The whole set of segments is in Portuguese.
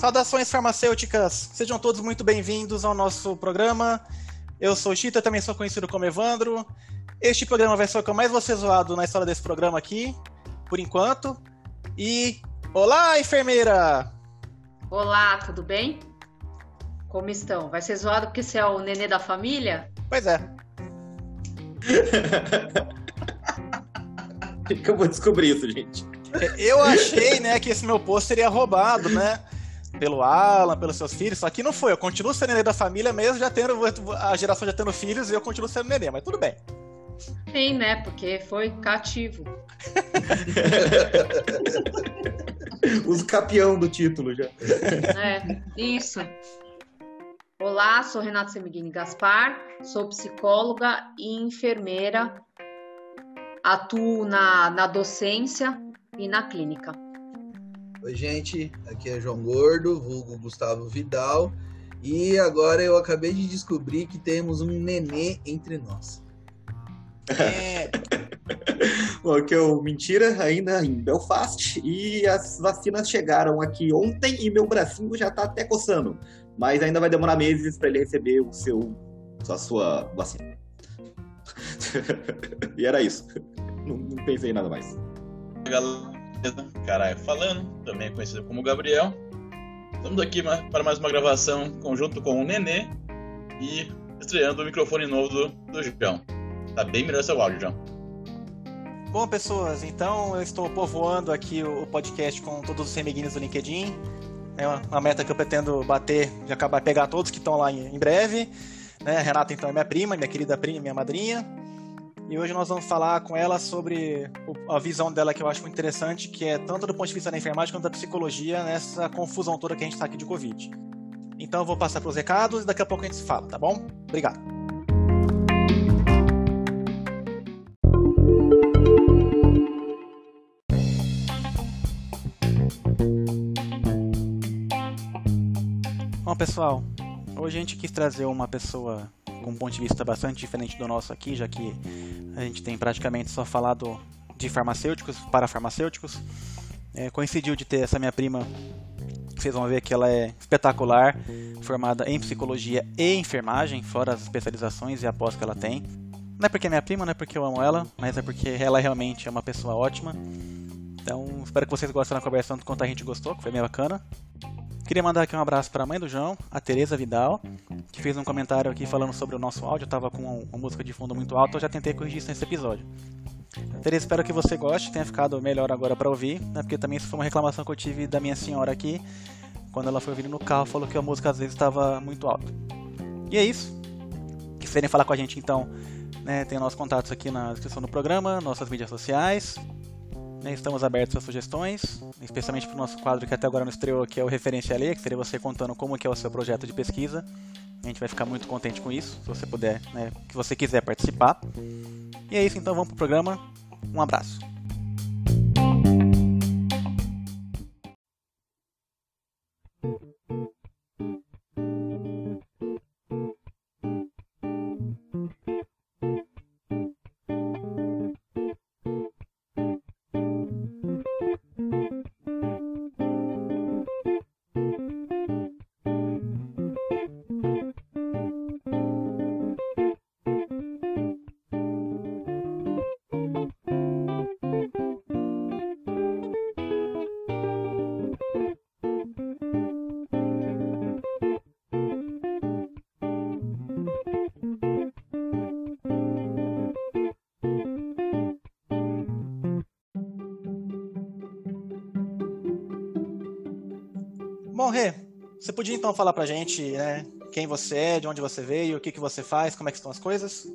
Saudações farmacêuticas, sejam todos muito bem-vindos ao nosso programa. Eu sou o Chita, também sou conhecido como Evandro. Este programa vai ser o que eu mais vou ser zoado na história desse programa aqui, por enquanto. E. Olá, enfermeira! Olá, tudo bem? Como estão? Vai ser zoado porque você é o nenê da família? Pois é. que eu vou descobrir isso, gente. Eu achei, né, que esse meu posto seria roubado, né? Pelo Alan, pelos seus filhos, só que não foi. Eu continuo sendo nenê da família mesmo, já tendo a geração já tendo filhos e eu continuo sendo nenê, mas tudo bem. Sim, né? Porque foi cativo. Os capião do título já. É, isso. Olá, sou Renata Semiguini Gaspar, sou psicóloga e enfermeira, atuo na, na docência e na clínica. Oi, gente, aqui é João Gordo, vulgo Gustavo Vidal, e agora eu acabei de descobrir que temos um nenê entre nós. É. Bom, que eu mentira ainda em Belfast e as vacinas chegaram aqui ontem e meu bracinho já tá até coçando, mas ainda vai demorar meses para ele receber o seu a sua vacina. e era isso. Não, não pensei em nada mais. Galera, caralho, falando, também conhecido como Gabriel. Estamos aqui para mais uma gravação conjunto com o Nenê e estreando o microfone novo do, do João. Tá bem melhor seu áudio, João. Bom, pessoas, então eu estou povoando aqui o podcast com todos os semiguinhos do LinkedIn. É uma meta que eu pretendo bater, de acabar pegar todos que estão lá em, breve. Né? A Renata, então, é minha prima, minha querida prima, minha madrinha. E hoje nós vamos falar com ela sobre a visão dela que eu acho muito interessante, que é tanto do ponto de vista da enfermagem quanto da psicologia nessa confusão toda que a gente está aqui de Covid. Então eu vou passar para os recados e daqui a pouco a gente se fala, tá bom? Obrigado. Bom, pessoal, hoje a gente quis trazer uma pessoa com um ponto de vista bastante diferente do nosso aqui, já que a gente tem praticamente só falado de farmacêuticos para farmacêuticos. É, coincidiu de ter essa minha prima, vocês vão ver que ela é espetacular, formada em psicologia e enfermagem, fora as especializações e a pós que ela tem. Não é porque é minha prima, não é porque eu amo ela, mas é porque ela realmente é uma pessoa ótima. Então, espero que vocês gostem da conversa tanto quanto a gente gostou, que foi bem bacana. Queria mandar aqui um abraço para a mãe do João, a Tereza Vidal, que fez um comentário aqui falando sobre o nosso áudio. Tava com uma música de fundo muito alta, eu já tentei corrigir isso nesse episódio. Tereza, espero que você goste, tenha ficado melhor agora para ouvir, né? Porque também isso foi uma reclamação que eu tive da minha senhora aqui, quando ela foi ouvindo no carro, falou que a música às vezes estava muito alta. E é isso. Se quiserem falar com a gente, então, né, tem nossos contatos aqui na descrição do programa, nossas mídias sociais. Né, estamos abertos a sugestões, especialmente para o nosso quadro que até agora não estreou, que é o Referência Alheia, que seria você contando como que é o seu projeto de pesquisa. A gente vai ficar muito contente com isso, se você puder, né, que você quiser participar. E é isso, então vamos pro programa. Um abraço. Bom, Rê, você podia então falar pra gente né, quem você é, de onde você veio, o que, que você faz, como é que estão as coisas?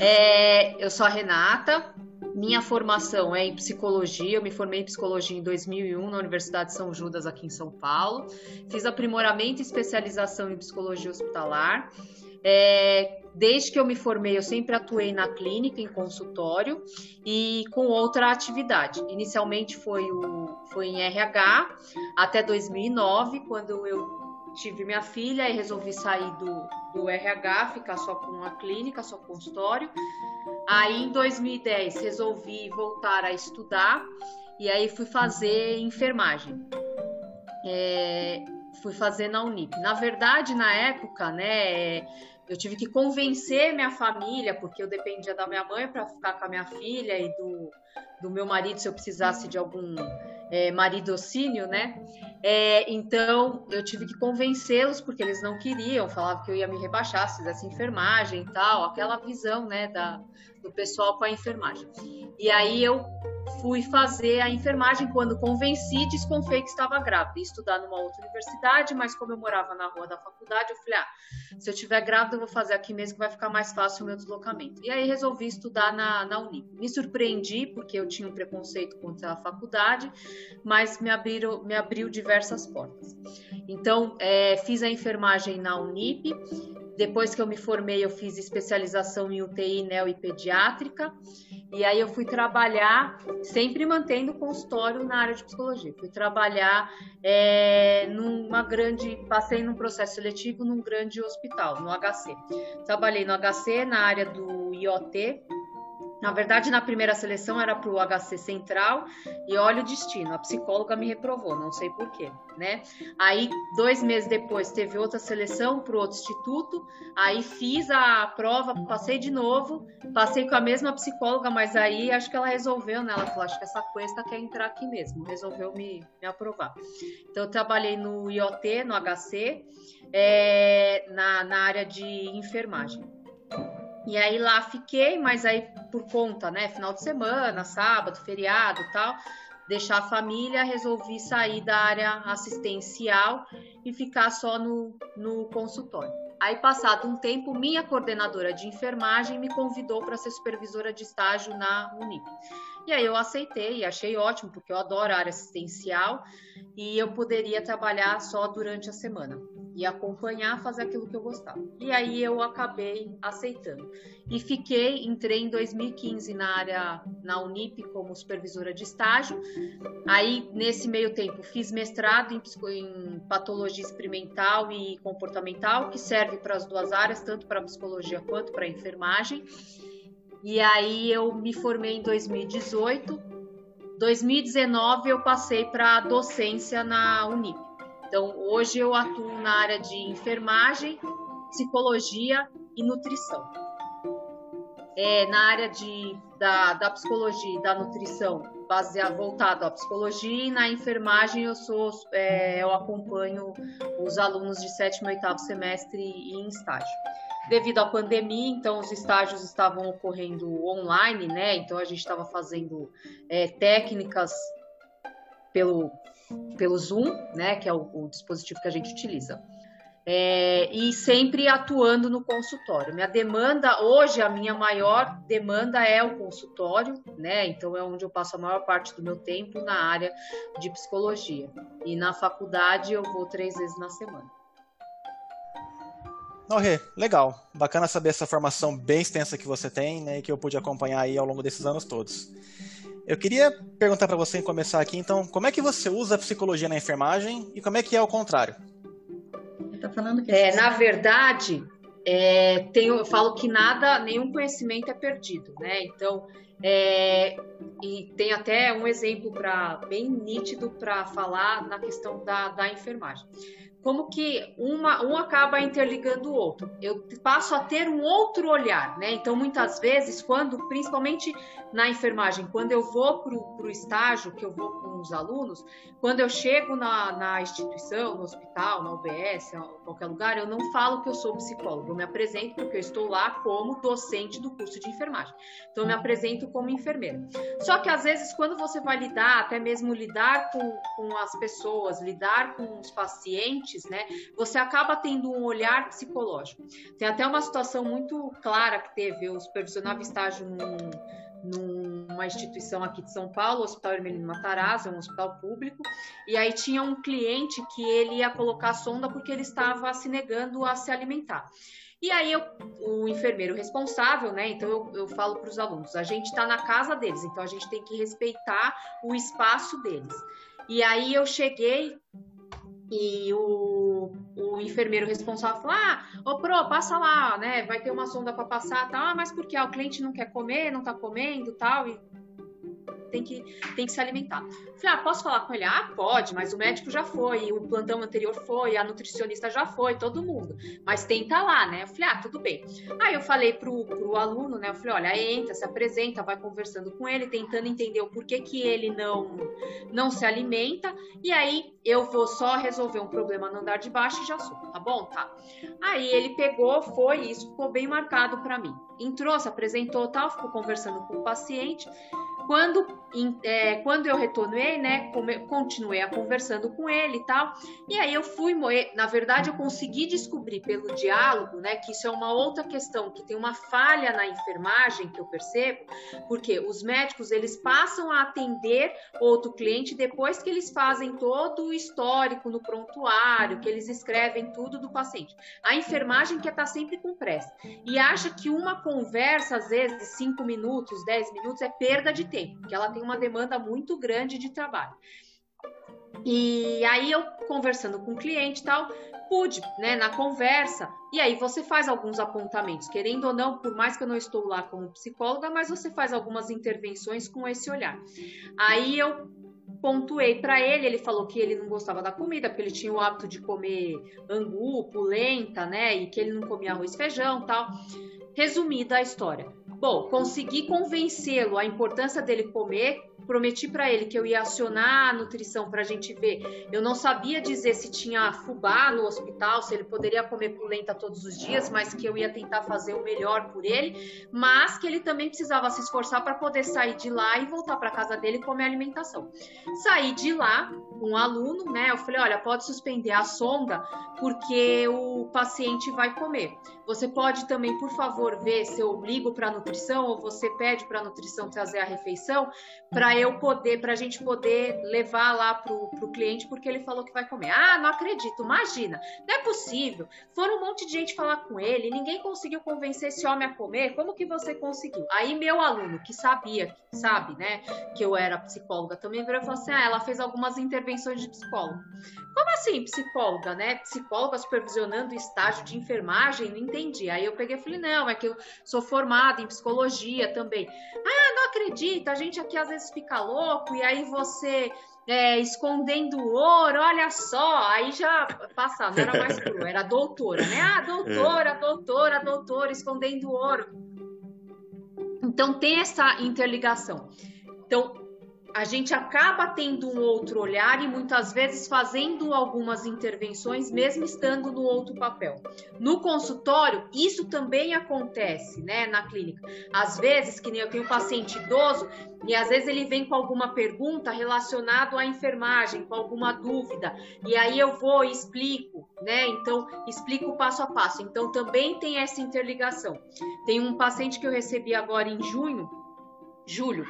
É, eu sou a Renata, minha formação é em psicologia, eu me formei em psicologia em 2001 na Universidade de São Judas, aqui em São Paulo. Fiz aprimoramento e especialização em psicologia hospitalar. É, desde que eu me formei, eu sempre atuei na clínica, em consultório e com outra atividade. Inicialmente foi, o, foi em RH, até 2009, quando eu tive minha filha e resolvi sair do, do RH, ficar só com a clínica, só consultório. Aí, em 2010, resolvi voltar a estudar e aí fui fazer enfermagem. é, fui fazer na Unip. Na verdade, na época, né, eu tive que convencer minha família, porque eu dependia da minha mãe para ficar com a minha filha e do, do meu marido se eu precisasse de algum é, maridocínio, né? É, então eu tive que convencê-los porque eles não queriam, falavam que eu ia me rebaixar se fizesse enfermagem e tal, aquela visão, né, da, do pessoal com a enfermagem. E aí eu fui fazer a enfermagem quando convenci, desconfiei que estava grávida, ia estudar numa outra universidade, mas como eu morava na rua da faculdade, eu falei, ah, se eu tiver grávida, eu vou fazer aqui mesmo que vai ficar mais fácil o meu deslocamento. E aí resolvi estudar na, na Unip. Me surpreendi, porque eu tinha um preconceito contra a faculdade, mas me abriu, me abriu diversas portas. Então, é, fiz a enfermagem na Unip, depois que eu me formei, eu fiz especialização em UTI, neo e pediátrica. E aí eu fui trabalhar, sempre mantendo consultório na área de psicologia. Fui trabalhar é, numa grande, passei num processo seletivo num grande hospital, no HC. Trabalhei no HC na área do IoT, na verdade, na primeira seleção era para o HC Central e olha o destino, a psicóloga me reprovou, não sei porquê, né? Aí, dois meses depois, teve outra seleção para outro instituto, aí fiz a prova, passei de novo, passei com a mesma psicóloga, mas aí acho que ela resolveu, né? Ela falou, acho que essa cuesta quer entrar aqui mesmo, resolveu me, me aprovar. Então, eu trabalhei no IoT, no HC, é, na, na área de enfermagem. E aí lá fiquei, mas aí por conta, né, final de semana, sábado, feriado, tal, deixar a família, resolvi sair da área assistencial e ficar só no, no consultório. Aí, passado um tempo, minha coordenadora de enfermagem me convidou para ser supervisora de estágio na Unip. E aí eu aceitei achei ótimo, porque eu adoro a área assistencial e eu poderia trabalhar só durante a semana e acompanhar, fazer aquilo que eu gostava. E aí eu acabei aceitando. E fiquei, entrei em 2015 na área, na Unip, como supervisora de estágio. Aí, nesse meio tempo, fiz mestrado em, em patologia experimental e comportamental, que serve para as duas áreas, tanto para psicologia quanto para enfermagem. E aí eu me formei em 2018. 2019 eu passei para docência na Unip. Então, hoje eu atuo na área de enfermagem, psicologia e nutrição. É, na área de, da, da psicologia e da nutrição, baseado, voltado à psicologia, e na enfermagem eu sou é, eu acompanho os alunos de sétimo e oitavo semestre em estágio. Devido à pandemia, então os estágios estavam ocorrendo online, né? Então a gente estava fazendo é, técnicas pelo pelo Zoom, né, que é o, o dispositivo que a gente utiliza. É, e sempre atuando no consultório. Minha demanda, hoje, a minha maior demanda é o consultório, né? Então é onde eu passo a maior parte do meu tempo na área de psicologia. E na faculdade eu vou três vezes na semana. Oh, Rê, legal. Bacana saber essa formação bem extensa que você tem, né? E que eu pude acompanhar aí ao longo desses anos todos. Eu queria perguntar para você, começar aqui, então, como é que você usa a psicologia na enfermagem e como é que é o contrário? Tá falando que é, na verdade, é, tenho, eu falo que nada, nenhum conhecimento é perdido, né? Então, é, e tem até um exemplo para bem nítido para falar na questão da, da enfermagem como que uma, um acaba interligando o outro. Eu passo a ter um outro olhar, né? Então, muitas vezes, quando, principalmente na enfermagem, quando eu vou para o estágio, que eu vou com os alunos, quando eu chego na, na instituição, no hospital, na UBS, em qualquer lugar, eu não falo que eu sou psicólogo, eu me apresento porque eu estou lá como docente do curso de enfermagem. Então, eu me apresento como enfermeira. Só que, às vezes, quando você vai lidar, até mesmo lidar com, com as pessoas, lidar com os pacientes, né? Você acaba tendo um olhar psicológico. Tem até uma situação muito clara que teve, eu supervisionava estágio num, numa instituição aqui de São Paulo, o Hospital Hermelino Matarazzo, é um hospital público, e aí tinha um cliente que ele ia colocar sonda porque ele estava se negando a se alimentar. E aí eu, o enfermeiro responsável, né? Então eu, eu falo para os alunos, a gente está na casa deles, então a gente tem que respeitar o espaço deles. E aí eu cheguei e o, o enfermeiro responsável falou: Ah, ô Pro, passa lá, né? Vai ter uma sonda para passar, tal. Ah, mas por que? Ah, o cliente não quer comer, não tá comendo, tal. E tem que, tem que se alimentar. Falei, ah, posso falar com ele? Ah, pode, mas o médico já foi, o plantão anterior foi, a nutricionista já foi, todo mundo. Mas tenta lá, né? Eu falei, ah, tudo bem. Aí eu falei pro, pro aluno, né? Eu falei, olha, entra, se apresenta, vai conversando com ele, tentando entender o porquê que ele não, não se alimenta. E aí eu vou só resolver um problema no andar de baixo e já sou, tá bom? Tá. Aí ele pegou, foi, isso ficou bem marcado para mim. Entrou, se apresentou, tal, ficou conversando com o paciente. Quando, é, quando eu retornei, né, continuei a conversando com ele e tal, e aí eu fui, na verdade eu consegui descobrir pelo diálogo, né, que isso é uma outra questão, que tem uma falha na enfermagem que eu percebo, porque os médicos, eles passam a atender outro cliente depois que eles fazem todo o histórico no prontuário, que eles escrevem tudo do paciente. A enfermagem quer estar sempre com pressa e acha que uma conversa, às vezes, 5 minutos, 10 minutos, é perda de tempo, porque ela tem uma demanda muito grande de trabalho. E aí eu conversando com o cliente e tal, pude, né, na conversa, e aí você faz alguns apontamentos, querendo ou não, por mais que eu não estou lá como psicóloga, mas você faz algumas intervenções com esse olhar. Aí eu pontuei para ele, ele falou que ele não gostava da comida, porque ele tinha o hábito de comer angu, polenta, né, e que ele não comia arroz feijão, tal. Resumida a história. Bom, consegui convencê-lo a importância dele comer prometi para ele que eu ia acionar a nutrição para a gente ver. Eu não sabia dizer se tinha fubá no hospital, se ele poderia comer polenta todos os dias, mas que eu ia tentar fazer o melhor por ele, mas que ele também precisava se esforçar para poder sair de lá e voltar para casa dele e comer alimentação. Saí de lá, um aluno, né? Eu falei, olha, pode suspender a sonda porque o paciente vai comer. Você pode também, por favor, ver se eu ligo para a nutrição ou você pede para a nutrição trazer a refeição para eu poder, para a gente poder levar lá para o cliente, porque ele falou que vai comer. Ah, não acredito, imagina, não é possível. Foram um monte de gente falar com ele, ninguém conseguiu convencer esse homem a comer. Como que você conseguiu? Aí meu aluno, que sabia, sabe, né, que eu era psicóloga, também virou e falou assim: ah, ela fez algumas intervenções de psicólogo. Como assim, psicóloga, né? Psicóloga supervisionando estágio de enfermagem? Entendi. Aí eu peguei e falei: não, é que eu sou formada em psicologia também. Ah, não acredito, a gente aqui às vezes fica louco e aí você é, escondendo ouro, olha só, aí já passa, não era mais cru, era doutora, né? Ah, doutora, doutora, doutora, escondendo ouro. Então tem essa interligação. Então, a gente acaba tendo um outro olhar e muitas vezes fazendo algumas intervenções, mesmo estando no outro papel. No consultório, isso também acontece, né, na clínica. Às vezes, que nem eu tenho um paciente idoso, e às vezes ele vem com alguma pergunta relacionada à enfermagem, com alguma dúvida, e aí eu vou e explico, né? Então, explico passo a passo. Então, também tem essa interligação. Tem um paciente que eu recebi agora em junho, julho.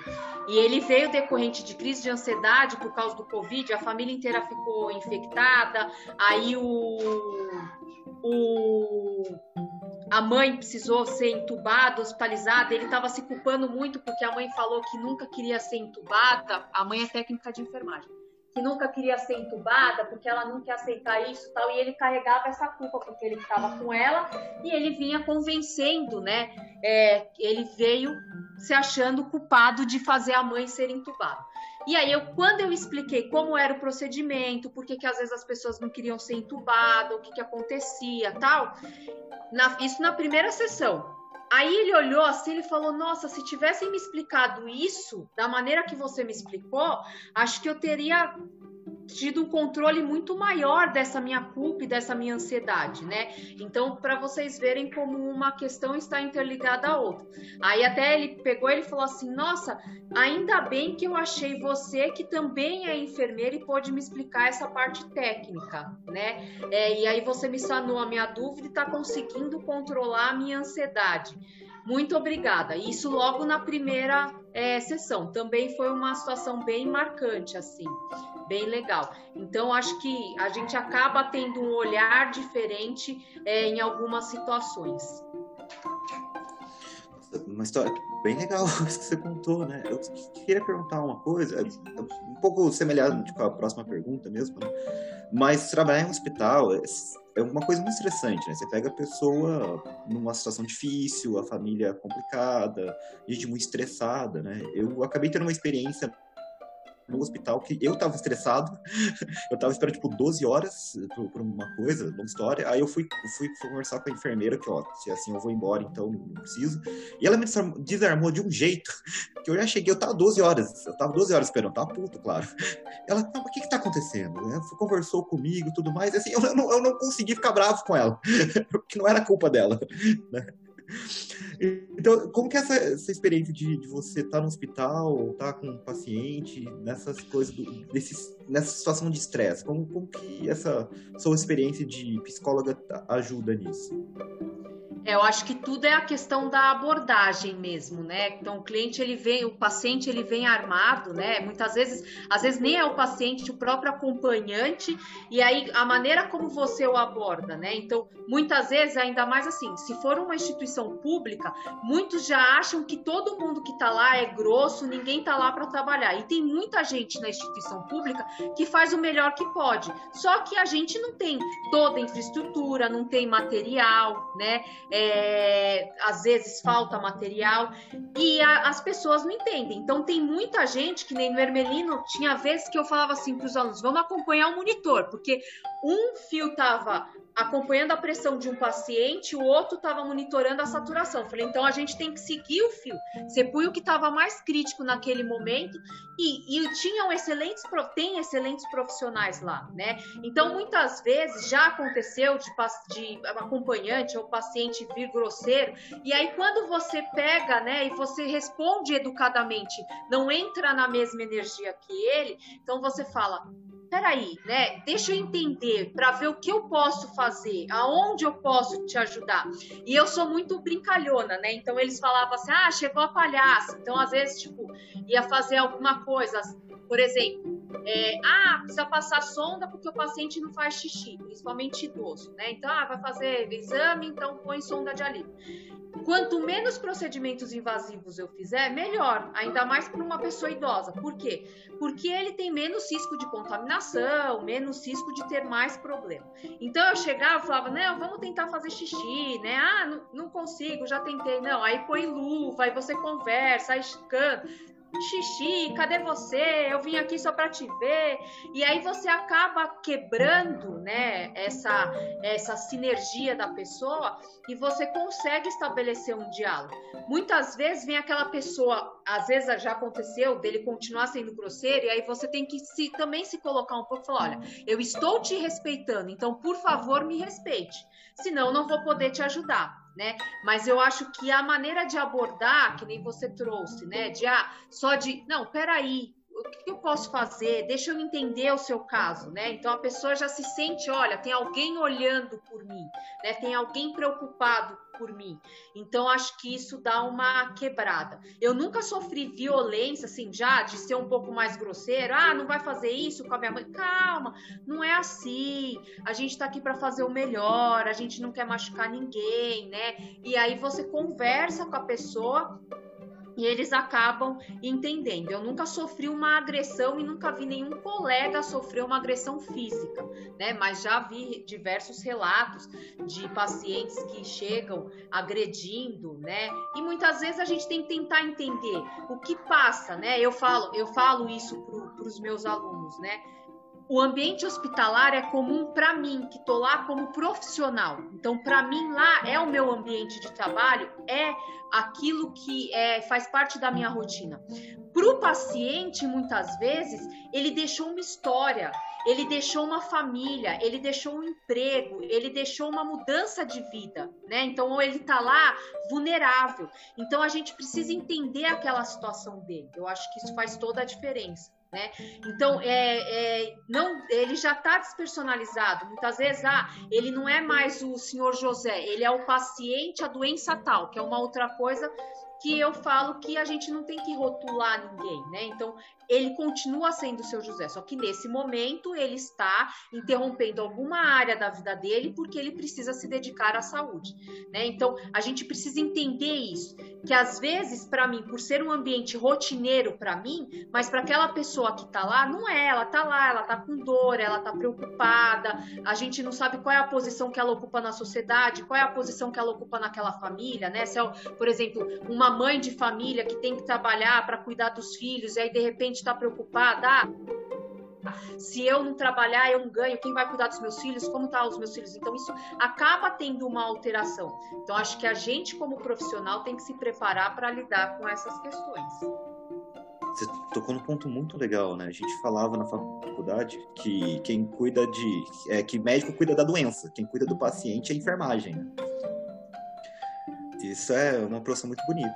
E ele veio decorrente de crise de ansiedade por causa do Covid, a família inteira ficou infectada, aí o, o a mãe precisou ser entubada, hospitalizada, ele estava se culpando muito porque a mãe falou que nunca queria ser entubada, a mãe é técnica de enfermagem que nunca queria ser entubada porque ela não quer aceitar isso tal e ele carregava essa culpa porque ele estava com ela e ele vinha convencendo né? É, ele veio se achando culpado de fazer a mãe ser entubada. E aí eu quando eu expliquei como era o procedimento por que às vezes as pessoas não queriam ser entubadas o que que acontecia tal na, isso na primeira sessão Aí ele olhou assim e falou: Nossa, se tivessem me explicado isso da maneira que você me explicou, acho que eu teria tido um controle muito maior dessa minha culpa e dessa minha ansiedade, né? Então, para vocês verem como uma questão está interligada à outra. Aí até ele pegou ele falou assim: "Nossa, ainda bem que eu achei você que também é enfermeira e pode me explicar essa parte técnica, né? É, e aí você me sanou a minha dúvida e está conseguindo controlar a minha ansiedade." Muito obrigada. Isso logo na primeira é, sessão. Também foi uma situação bem marcante, assim, bem legal. Então, acho que a gente acaba tendo um olhar diferente é, em algumas situações. Uma história bem legal que você contou, né? Eu queria perguntar uma coisa, um pouco semelhante com a próxima pergunta mesmo, né? mas trabalhar em um hospital é, é uma coisa muito estressante, né? Você pega a pessoa numa situação difícil, a família complicada, gente muito estressada, né? Eu acabei tendo uma experiência no hospital que eu tava estressado. eu tava esperando, tipo, 12 horas por, uma coisa, uma história. Aí eu fui, fui, fui, conversar com a enfermeira, que, ó, se assim eu vou embora, então não preciso. E ela me desarmou de um jeito que eu já cheguei, eu tava 12 horas, eu tava 12 horas esperando, tava puto, claro. Ela, não, o que que tá acontecendo? Ela conversou comigo tudo mais, assim, eu não, eu não consegui ficar bravo com ela, porque não era culpa dela, né? Então, como que é essa, essa experiência de, de você estar tá no hospital, estar tá com um paciente, nessas coisas, do, desses, nessa situação de estresse? Como, como que essa sua experiência de psicóloga ajuda nisso? É, eu acho que tudo é a questão da abordagem mesmo, né? Então o cliente ele vem, o paciente ele vem armado, né? Muitas vezes, às vezes nem é o paciente, o próprio acompanhante, e aí a maneira como você o aborda, né? Então, muitas vezes, ainda mais assim, se for uma instituição pública, muitos já acham que todo mundo que tá lá é grosso, ninguém tá lá para trabalhar. E tem muita gente na instituição pública que faz o melhor que pode. Só que a gente não tem toda a infraestrutura, não tem material, né? É, às vezes falta material e a, as pessoas não entendem. Então tem muita gente que nem no Ermelino tinha vezes que eu falava assim para os alunos: vamos acompanhar o monitor, porque um fio estava acompanhando a pressão de um paciente, o outro estava monitorando a saturação. Falei, então a gente tem que seguir o fio. Você põe o que estava mais crítico naquele momento e, e tinham excelentes, tem excelentes profissionais lá, né? Então, muitas vezes já aconteceu de, de acompanhante ou paciente vir grosseiro, e aí quando você pega, né, e você responde educadamente, não entra na mesma energia que ele, então você fala, peraí, né? Deixa eu entender para ver o que eu posso fazer, aonde eu posso te ajudar. E eu sou muito brincalhona, né? Então eles falavam assim: ah, chegou a palhaça. Então, às vezes, tipo, ia fazer alguma coisa, por exemplo, é, ah, precisa passar sonda porque o paciente não faz xixi, principalmente idoso, né? Então, ah, vai fazer exame, então põe sonda de alívio. Quanto menos procedimentos invasivos eu fizer, melhor, ainda mais para uma pessoa idosa. Por quê? Porque ele tem menos risco de contaminação, menos risco de ter mais problema. Então eu chegava e falava: não, vamos tentar fazer xixi, né? Ah, não, não consigo, já tentei. Não, aí põe luva, aí você conversa, aí canta xixi, cadê você? Eu vim aqui só para te ver. E aí você acaba quebrando, né, essa essa sinergia da pessoa e você consegue estabelecer um diálogo. Muitas vezes vem aquela pessoa, às vezes já aconteceu dele continuar sendo grosseiro e aí você tem que se também se colocar um pouco falar, olha, eu estou te respeitando, então por favor me respeite. Senão não vou poder te ajudar né? Mas eu acho que a maneira de abordar, que nem você trouxe, né? De ah, só de não, peraí, o que eu posso fazer? Deixa eu entender o seu caso, né? Então a pessoa já se sente, olha, tem alguém olhando por mim, né? Tem alguém preocupado por mim. Então acho que isso dá uma quebrada. Eu nunca sofri violência assim, já de ser um pouco mais grosseiro. Ah, não vai fazer isso com a minha mãe. Calma, não é assim. A gente tá aqui para fazer o melhor, a gente não quer machucar ninguém, né? E aí você conversa com a pessoa e eles acabam entendendo. Eu nunca sofri uma agressão e nunca vi nenhum colega sofrer uma agressão física, né? Mas já vi diversos relatos de pacientes que chegam agredindo, né? E muitas vezes a gente tem que tentar entender o que passa, né? Eu falo, eu falo isso para os meus alunos, né? O ambiente hospitalar é comum para mim, que estou lá como profissional. Então, para mim, lá é o meu ambiente de trabalho, é aquilo que é, faz parte da minha rotina. Para o paciente, muitas vezes, ele deixou uma história, ele deixou uma família, ele deixou um emprego, ele deixou uma mudança de vida, né? Então, ele está lá vulnerável. Então, a gente precisa entender aquela situação dele. Eu acho que isso faz toda a diferença. Né? Então, é, é, não, ele já está despersonalizado. Muitas vezes, ah, ele não é mais o senhor José, ele é o paciente, a doença tal, que é uma outra coisa que eu falo que a gente não tem que rotular ninguém, né? Então, ele continua sendo seu José, só que nesse momento ele está interrompendo alguma área da vida dele porque ele precisa se dedicar à saúde, né? Então, a gente precisa entender isso, que às vezes para mim, por ser um ambiente rotineiro para mim, mas para aquela pessoa que está lá, não é, ela está lá, ela está com dor, ela está preocupada, a gente não sabe qual é a posição que ela ocupa na sociedade, qual é a posição que ela ocupa naquela família, né? Se é, por exemplo, uma mãe de família que tem que trabalhar para cuidar dos filhos e aí de repente está preocupada, ah, se eu não trabalhar, eu não ganho, quem vai cuidar dos meus filhos, como tá os meus filhos? Então, isso acaba tendo uma alteração. Então, acho que a gente, como profissional, tem que se preparar para lidar com essas questões. Você tocou num ponto muito legal, né? A gente falava na faculdade que quem cuida de. É, que médico cuida da doença, quem cuida do paciente é enfermagem. Né? Isso é uma profissão muito bonita.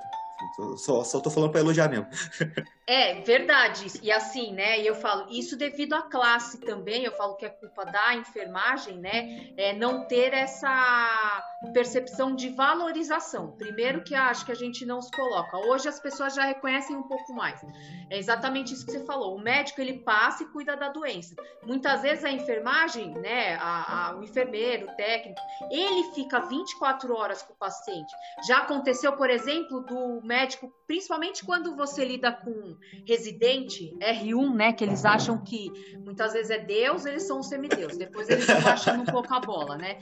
Só, só tô falando para elogiar mesmo. É, verdade. E assim, né? E eu falo, isso devido à classe também, eu falo que é culpa da enfermagem, né? É não ter essa percepção de valorização. Primeiro que acho que a gente não se coloca. Hoje as pessoas já reconhecem um pouco mais. É exatamente isso que você falou. O médico ele passa e cuida da doença. Muitas vezes a enfermagem, né? A, a, o enfermeiro, o técnico, ele fica 24 horas com o paciente. Já aconteceu, por exemplo, do médico, principalmente quando você lida com residente, R1, né? Que eles acham que muitas vezes é Deus, eles são os semideus. Depois eles vão baixando um pouco a bola, né?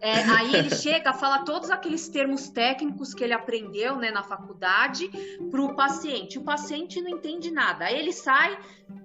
É, aí ele chega, fala todos aqueles termos técnicos que ele aprendeu né, na faculdade para o paciente. O paciente não entende nada. Aí ele sai,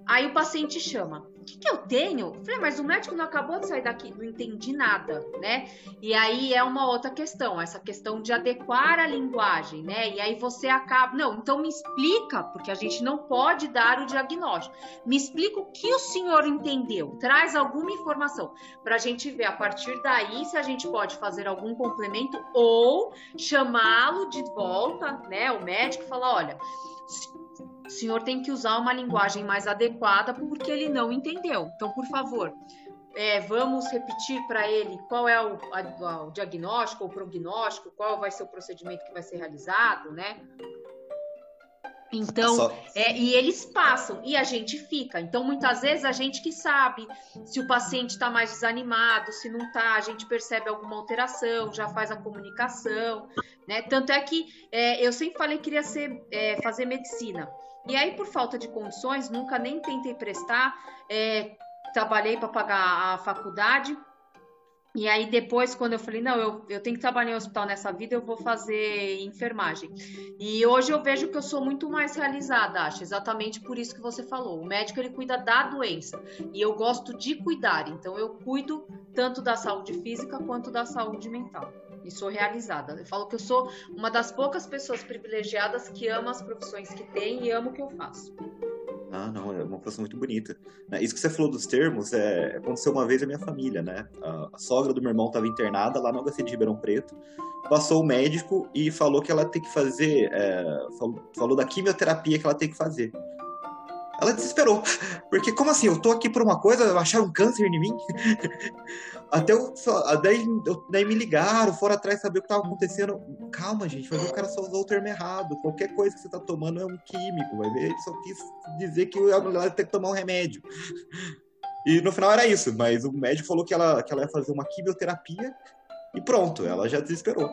aí o paciente chama o que, que eu tenho? falei, mas o médico não acabou de sair daqui, não entendi nada, né? E aí é uma outra questão, essa questão de adequar a linguagem, né? E aí você acaba, não, então me explica, porque a gente não pode dar o diagnóstico. Me explica o que o senhor entendeu, traz alguma informação para a gente ver a partir daí se a gente pode fazer algum complemento ou chamá-lo de volta, né? O médico fala, olha, o senhor tem que usar uma linguagem mais adequada porque ele não entendeu. Então, por favor, é, vamos repetir para ele qual é o, a, o diagnóstico ou prognóstico, qual vai ser o procedimento que vai ser realizado, né? Então, é, e eles passam e a gente fica. Então, muitas vezes a gente que sabe se o paciente está mais desanimado, se não está, a gente percebe alguma alteração, já faz a comunicação, né? Tanto é que é, eu sempre falei que queria ser, é, fazer medicina. E aí, por falta de condições, nunca nem tentei prestar, é, trabalhei para pagar a faculdade. E aí, depois, quando eu falei, não, eu, eu tenho que trabalhar em hospital nessa vida, eu vou fazer enfermagem. E hoje eu vejo que eu sou muito mais realizada, acho, exatamente por isso que você falou. O médico, ele cuida da doença. E eu gosto de cuidar, então eu cuido tanto da saúde física quanto da saúde mental e sou realizada. Eu falo que eu sou uma das poucas pessoas privilegiadas que ama as profissões que tem e amo o que eu faço. Ah, não, é uma profissão muito bonita. Né, isso que você falou dos termos, é, aconteceu uma vez na minha família, né? A, sogra do meu irmão estava internada lá no HC de Ribeirão Preto. Passou o médico e falou que ela tem que fazer, é, falou, falou da quimioterapia que ela tem que fazer. Ela desesperou. Porque, como assim? Eu tô aqui por uma coisa, acharam um câncer em mim? Até eu, daí, daí me ligaram, foram atrás saber o que tava acontecendo. Calma, gente, vai ver o cara só usou o termo errado. Qualquer coisa que você tá tomando é um químico, vai ver? Ele só quis dizer que ela tem que tomar um remédio. E no final era isso, mas o médico falou que ela, que ela ia fazer uma quimioterapia e pronto, ela já desesperou.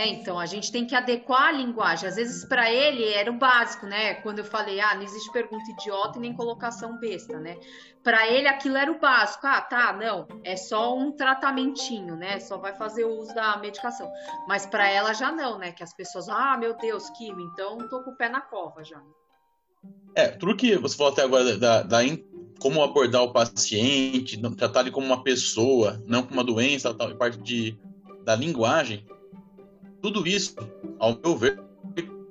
É, então, a gente tem que adequar a linguagem. Às vezes, para ele, era o básico, né? Quando eu falei, ah, não existe pergunta idiota e nem colocação besta, né? Para ele, aquilo era o básico. Ah, tá, não, é só um tratamentinho, né? Só vai fazer o uso da medicação. Mas para ela já não, né? Que as pessoas, ah, meu Deus, Kimi, então tô com o pé na cova já. É, tudo que você falou até agora da, da como abordar o paciente, tratar ele como uma pessoa, não como uma doença, tal, parte de, da linguagem tudo isso, ao meu ver,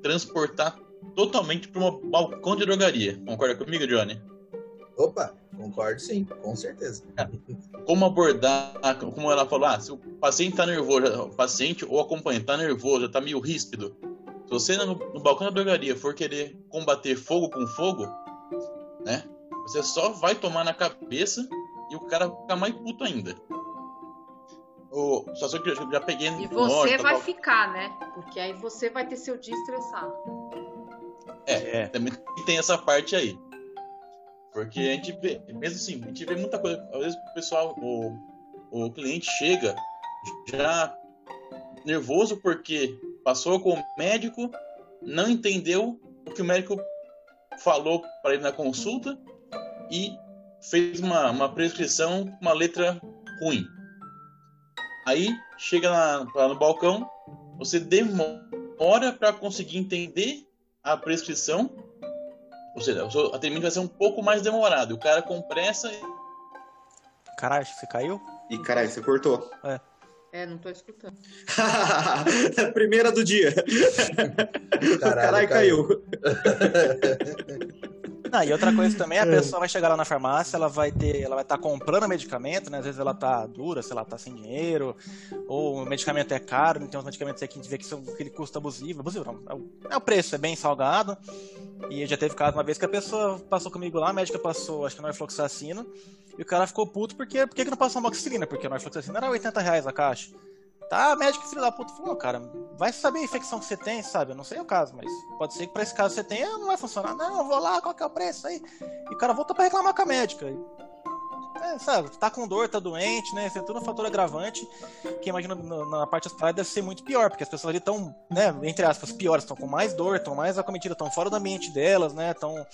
transportar totalmente para um balcão de drogaria. Concorda comigo, Johnny? Opa, concordo sim, com certeza. Como abordar, como ela falou, ah, se o paciente está nervoso, o paciente ou acompanhante está nervoso, está meio ríspido. Se você no, no balcão da drogaria for querer combater fogo com fogo, né? Você só vai tomar na cabeça e o cara fica mais puto ainda. O, só só que eu já peguei. E você vai tal. ficar, né? Porque aí você vai ter seu dia estressado. É, é, também tem essa parte aí. Porque a gente vê, mesmo assim, a gente vê muita coisa. Às vezes o pessoal, o, o cliente chega já nervoso porque passou com o médico, não entendeu o que o médico falou para ele na consulta e fez uma, uma prescrição com uma letra ruim. Aí chega lá, lá no balcão, você demora para conseguir entender a prescrição, ou seja, o seu atendimento vai ser um pouco mais demorado. O cara com pressa. Caralho, você caiu? E caralho, você cortou. É. É, não tô escutando. Primeira do dia. Caralho, caiu. caiu. Ah, e outra coisa também, a é. pessoa vai chegar lá na farmácia, ela vai ter, ela vai estar tá comprando medicamento, né? Às vezes ela tá dura, se ela tá sem dinheiro, ou o medicamento é caro, tem uns medicamentos aí que a gente vê que são aquele custo abusivo, abusivo não, é o, é o preço, é bem salgado. E já teve caso uma vez que a pessoa passou comigo lá, a médica passou, acho que norfloxacino, e o cara ficou puto porque, por que não passou amoxicilina? Porque a norfloxacina era 80 reais a caixa. Tá, médico filho da puta falou, cara, vai saber a infecção que você tem, sabe? Eu não sei o caso, mas pode ser que pra esse caso você tenha, não vai funcionar. Não, vou lá, qual que é o preço aí? E o cara volta pra reclamar com a médica. É, sabe, tá com dor, tá doente, né? Isso é tudo um fator agravante que imagina na parte hospitalar deve ser muito pior, porque as pessoas ali estão, né, entre aspas, piores, estão com mais dor, estão mais acometidas, estão fora do ambiente delas, né? Estão,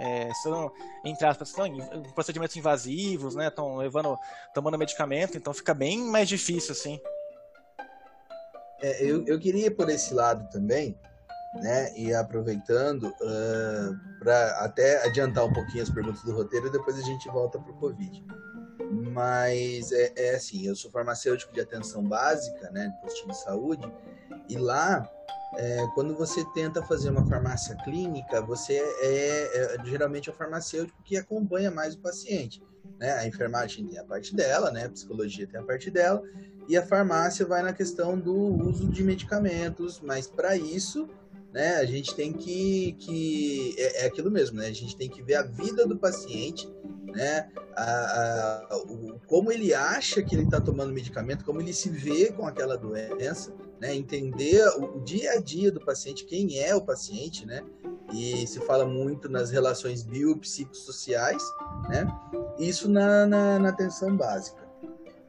é, são, entre aspas, estão em procedimentos invasivos, né? Estão levando, tomando medicamento, então fica bem mais difícil, assim. É, eu, eu queria ir por esse lado também, né? E aproveitando uh, ah, para até adiantar um pouquinho as perguntas do roteiro, depois a gente volta para o Covid. Mas é, é, assim, eu sou farmacêutico de atenção básica, né? De postinho de saúde, e lá é, quando você tenta fazer uma farmácia clínica, você é, é, geralmente é o farmacêutico que acompanha mais o paciente. Né? A enfermagem tem a parte dela, né? a psicologia tem a parte dela, e a farmácia vai na questão do uso de medicamentos, mas para isso, né, a gente tem que, que é, é, aquilo mesmo, né? A gente tem que ver a vida do paciente, né? A, a, o, como ele acha que ele está tomando medicamento, como ele se vê com aquela doença, né? Entender o, o dia a dia do paciente, quem é o paciente, né? E se fala muito nas relações biopsicossociais, né? Isso na, na, na atenção básica.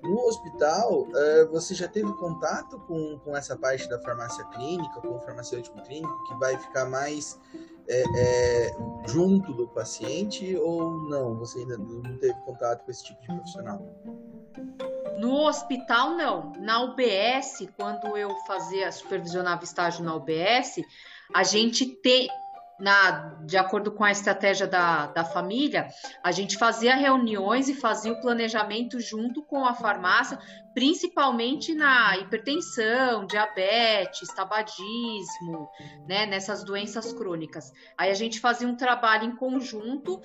No hospital, uh, você já teve contato com, com essa parte da farmácia clínica, com o farmacêutico clínico, que vai ficar mais é, é, junto do paciente ou não? Você ainda não teve contato com esse tipo de profissional? No hospital, não. Na UBS, quando eu fazia, supervisionava estágio na UBS, a gente te, na, de acordo com a estratégia da, da família, a gente fazia reuniões e fazia o planejamento junto com a farmácia, principalmente na hipertensão, diabetes, tabagismo, né, nessas doenças crônicas. Aí a gente fazia um trabalho em conjunto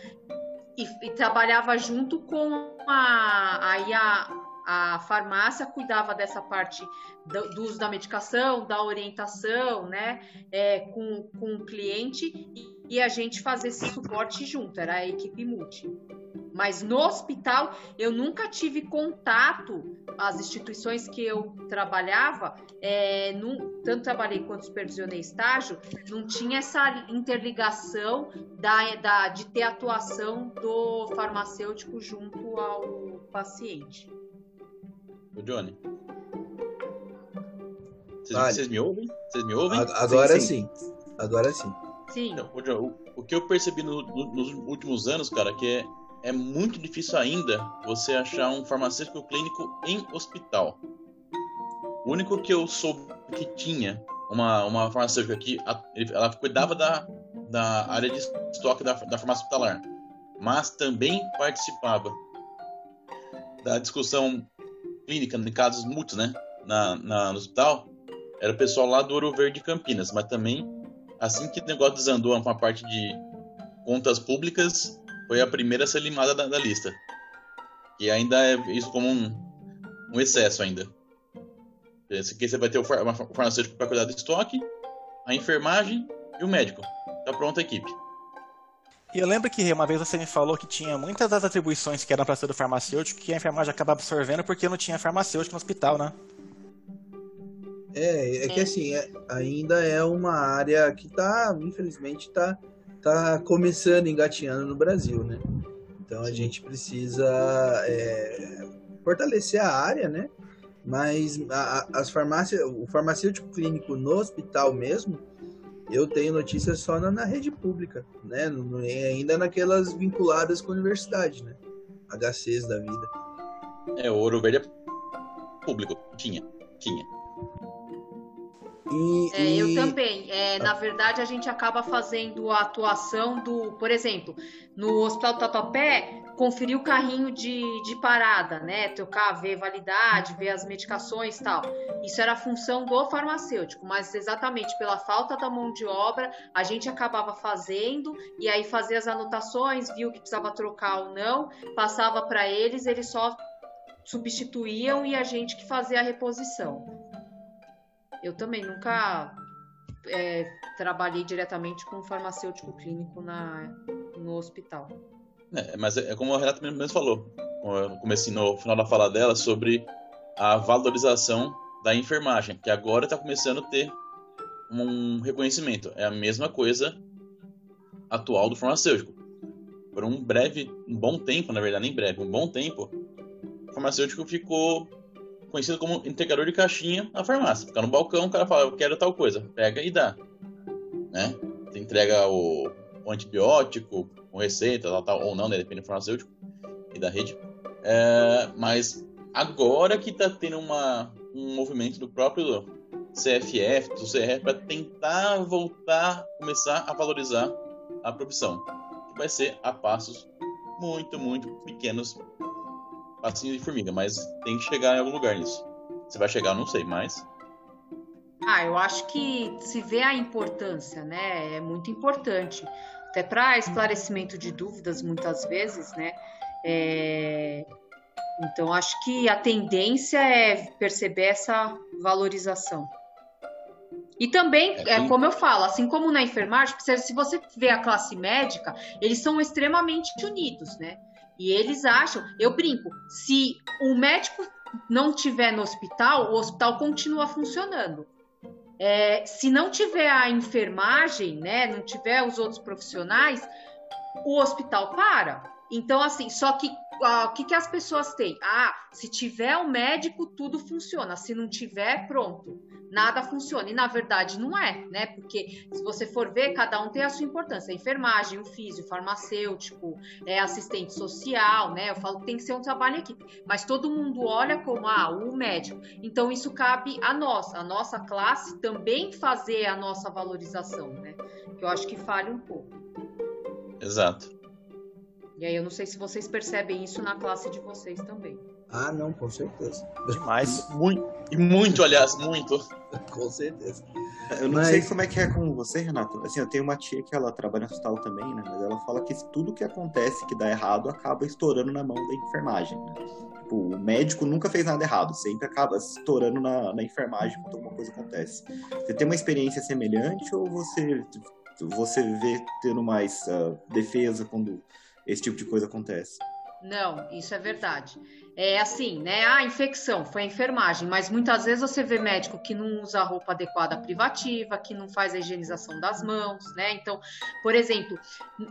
e, e trabalhava junto com a, aí a, a farmácia cuidava dessa parte do, do uso da medicação, da orientação, né, é, com, com o cliente e, e, a gente fazia esse suporte junto, era a equipe multi. Mas no hospital eu nunca tive contato, as instituições que eu trabalhava, é, num, tanto trabalhei quanto supervisionei estágio, não tinha essa interligação da, da, de ter atuação do farmacêutico junto ao paciente. O Johnny. Vocês, me ouvem? Vocês me ouvem? Agora sim. sim. Agora sim. Sim. Então, o, o, o, que eu percebi no, no, nos últimos anos, cara, que é, é muito difícil ainda você achar um farmacêutico clínico em hospital. O único que eu soube que tinha uma, uma farmacêutica que ela cuidava da, da área de estoque da, da farmácia hospitalar, mas também participava da discussão clínica, em casos muitos, né? Na, na, no hospital, era o pessoal lá do Ouro Verde Campinas, mas também, assim que o negócio desandou com a parte de contas públicas, foi a primeira a ser limada da, da lista. E ainda é isso como um, um excesso ainda. Aqui você vai ter o farmacêutico para cuidar do estoque, a enfermagem e o médico. Tá pronta a equipe. E eu lembro que uma vez você me falou que tinha muitas das atribuições que eram para ser do farmacêutico que a enfermagem acaba absorvendo porque não tinha farmacêutico no hospital, né? É, é que assim, é, ainda é uma área que tá, infelizmente, tá, tá começando, engatinhando no Brasil, né? Então a gente precisa é, fortalecer a área, né? Mas a, as farmácias, o farmacêutico clínico no hospital mesmo, eu tenho notícias só na, na rede pública, né? Ainda naquelas vinculadas com a universidade, né? HCs da vida. É, o Ouro Verde é público. Tinha, tinha. E, é, e... Eu também. É, na verdade, a gente acaba fazendo a atuação do, por exemplo, no Hospital Tatuapé, conferir o carrinho de, de parada, né? Tocar, ver validade, ver as medicações e tal. Isso era função do farmacêutico, mas exatamente pela falta da mão de obra, a gente acabava fazendo e aí fazia as anotações, viu que precisava trocar ou não, passava para eles, eles só substituíam e a gente que fazia a reposição. Eu também nunca é, trabalhei diretamente com farmacêutico clínico na, no hospital. É, mas é, é como a Renata mesmo falou, começo, no final da fala dela, sobre a valorização da enfermagem, que agora está começando a ter um reconhecimento. É a mesma coisa atual do farmacêutico. Por um breve, um bom tempo, na verdade, nem breve, um bom tempo, o farmacêutico ficou conhecido como entregador de caixinha na farmácia. Fica no balcão, o cara fala, eu quero tal coisa, pega e dá. Né? Você entrega o, o antibiótico, com receita, tal, tal, ou não, né? depende do farmacêutico e da rede. É, mas agora que está tendo uma, um movimento do próprio CFF, do CRF, para tentar voltar, começar a valorizar a profissão. Que vai ser a passos muito, muito pequenos passinho de formiga, mas tem que chegar em algum lugar nisso. Você vai chegar, não sei, mas. Ah, eu acho que se vê a importância, né? É muito importante. Até para esclarecimento de dúvidas, muitas vezes, né? É... Então, acho que a tendência é perceber essa valorização. E também, é, é como eu falo, assim como na enfermagem, se você vê a classe médica, eles são extremamente unidos, né? E eles acham, eu brinco, se o médico não tiver no hospital, o hospital continua funcionando. É, se não tiver a enfermagem, né, não tiver os outros profissionais, o hospital para. Então, assim, só que o que, que as pessoas têm? Ah, se tiver o um médico, tudo funciona. Se não tiver, pronto nada funciona. E na verdade não é, né? Porque se você for ver, cada um tem a sua importância. A enfermagem, o físico, o farmacêutico, é assistente social, né? Eu falo que tem que ser um trabalho em equipe. Mas todo mundo olha como ah, o médico. Então isso cabe a nós, a nossa classe também fazer a nossa valorização, né? Que eu acho que falha um pouco. Exato. E aí eu não sei se vocês percebem isso na classe de vocês também. Ah, não, com certeza. Demais. muito, e muito, aliás, muito. com certeza. Eu não Mas... sei como é que é com você, Renato. Assim, eu tenho uma tia que ela trabalha no hospital também, né? Mas ela fala que tudo que acontece que dá errado acaba estourando na mão da enfermagem, né? Tipo, o médico nunca fez nada errado, sempre acaba estourando na, na enfermagem quando alguma coisa acontece. Você tem uma experiência semelhante ou você, você vê tendo mais uh, defesa quando esse tipo de coisa acontece? Não, isso é verdade é assim, né? A infecção foi a enfermagem, mas muitas vezes você vê médico que não usa a roupa adequada privativa, que não faz a higienização das mãos, né? Então, por exemplo,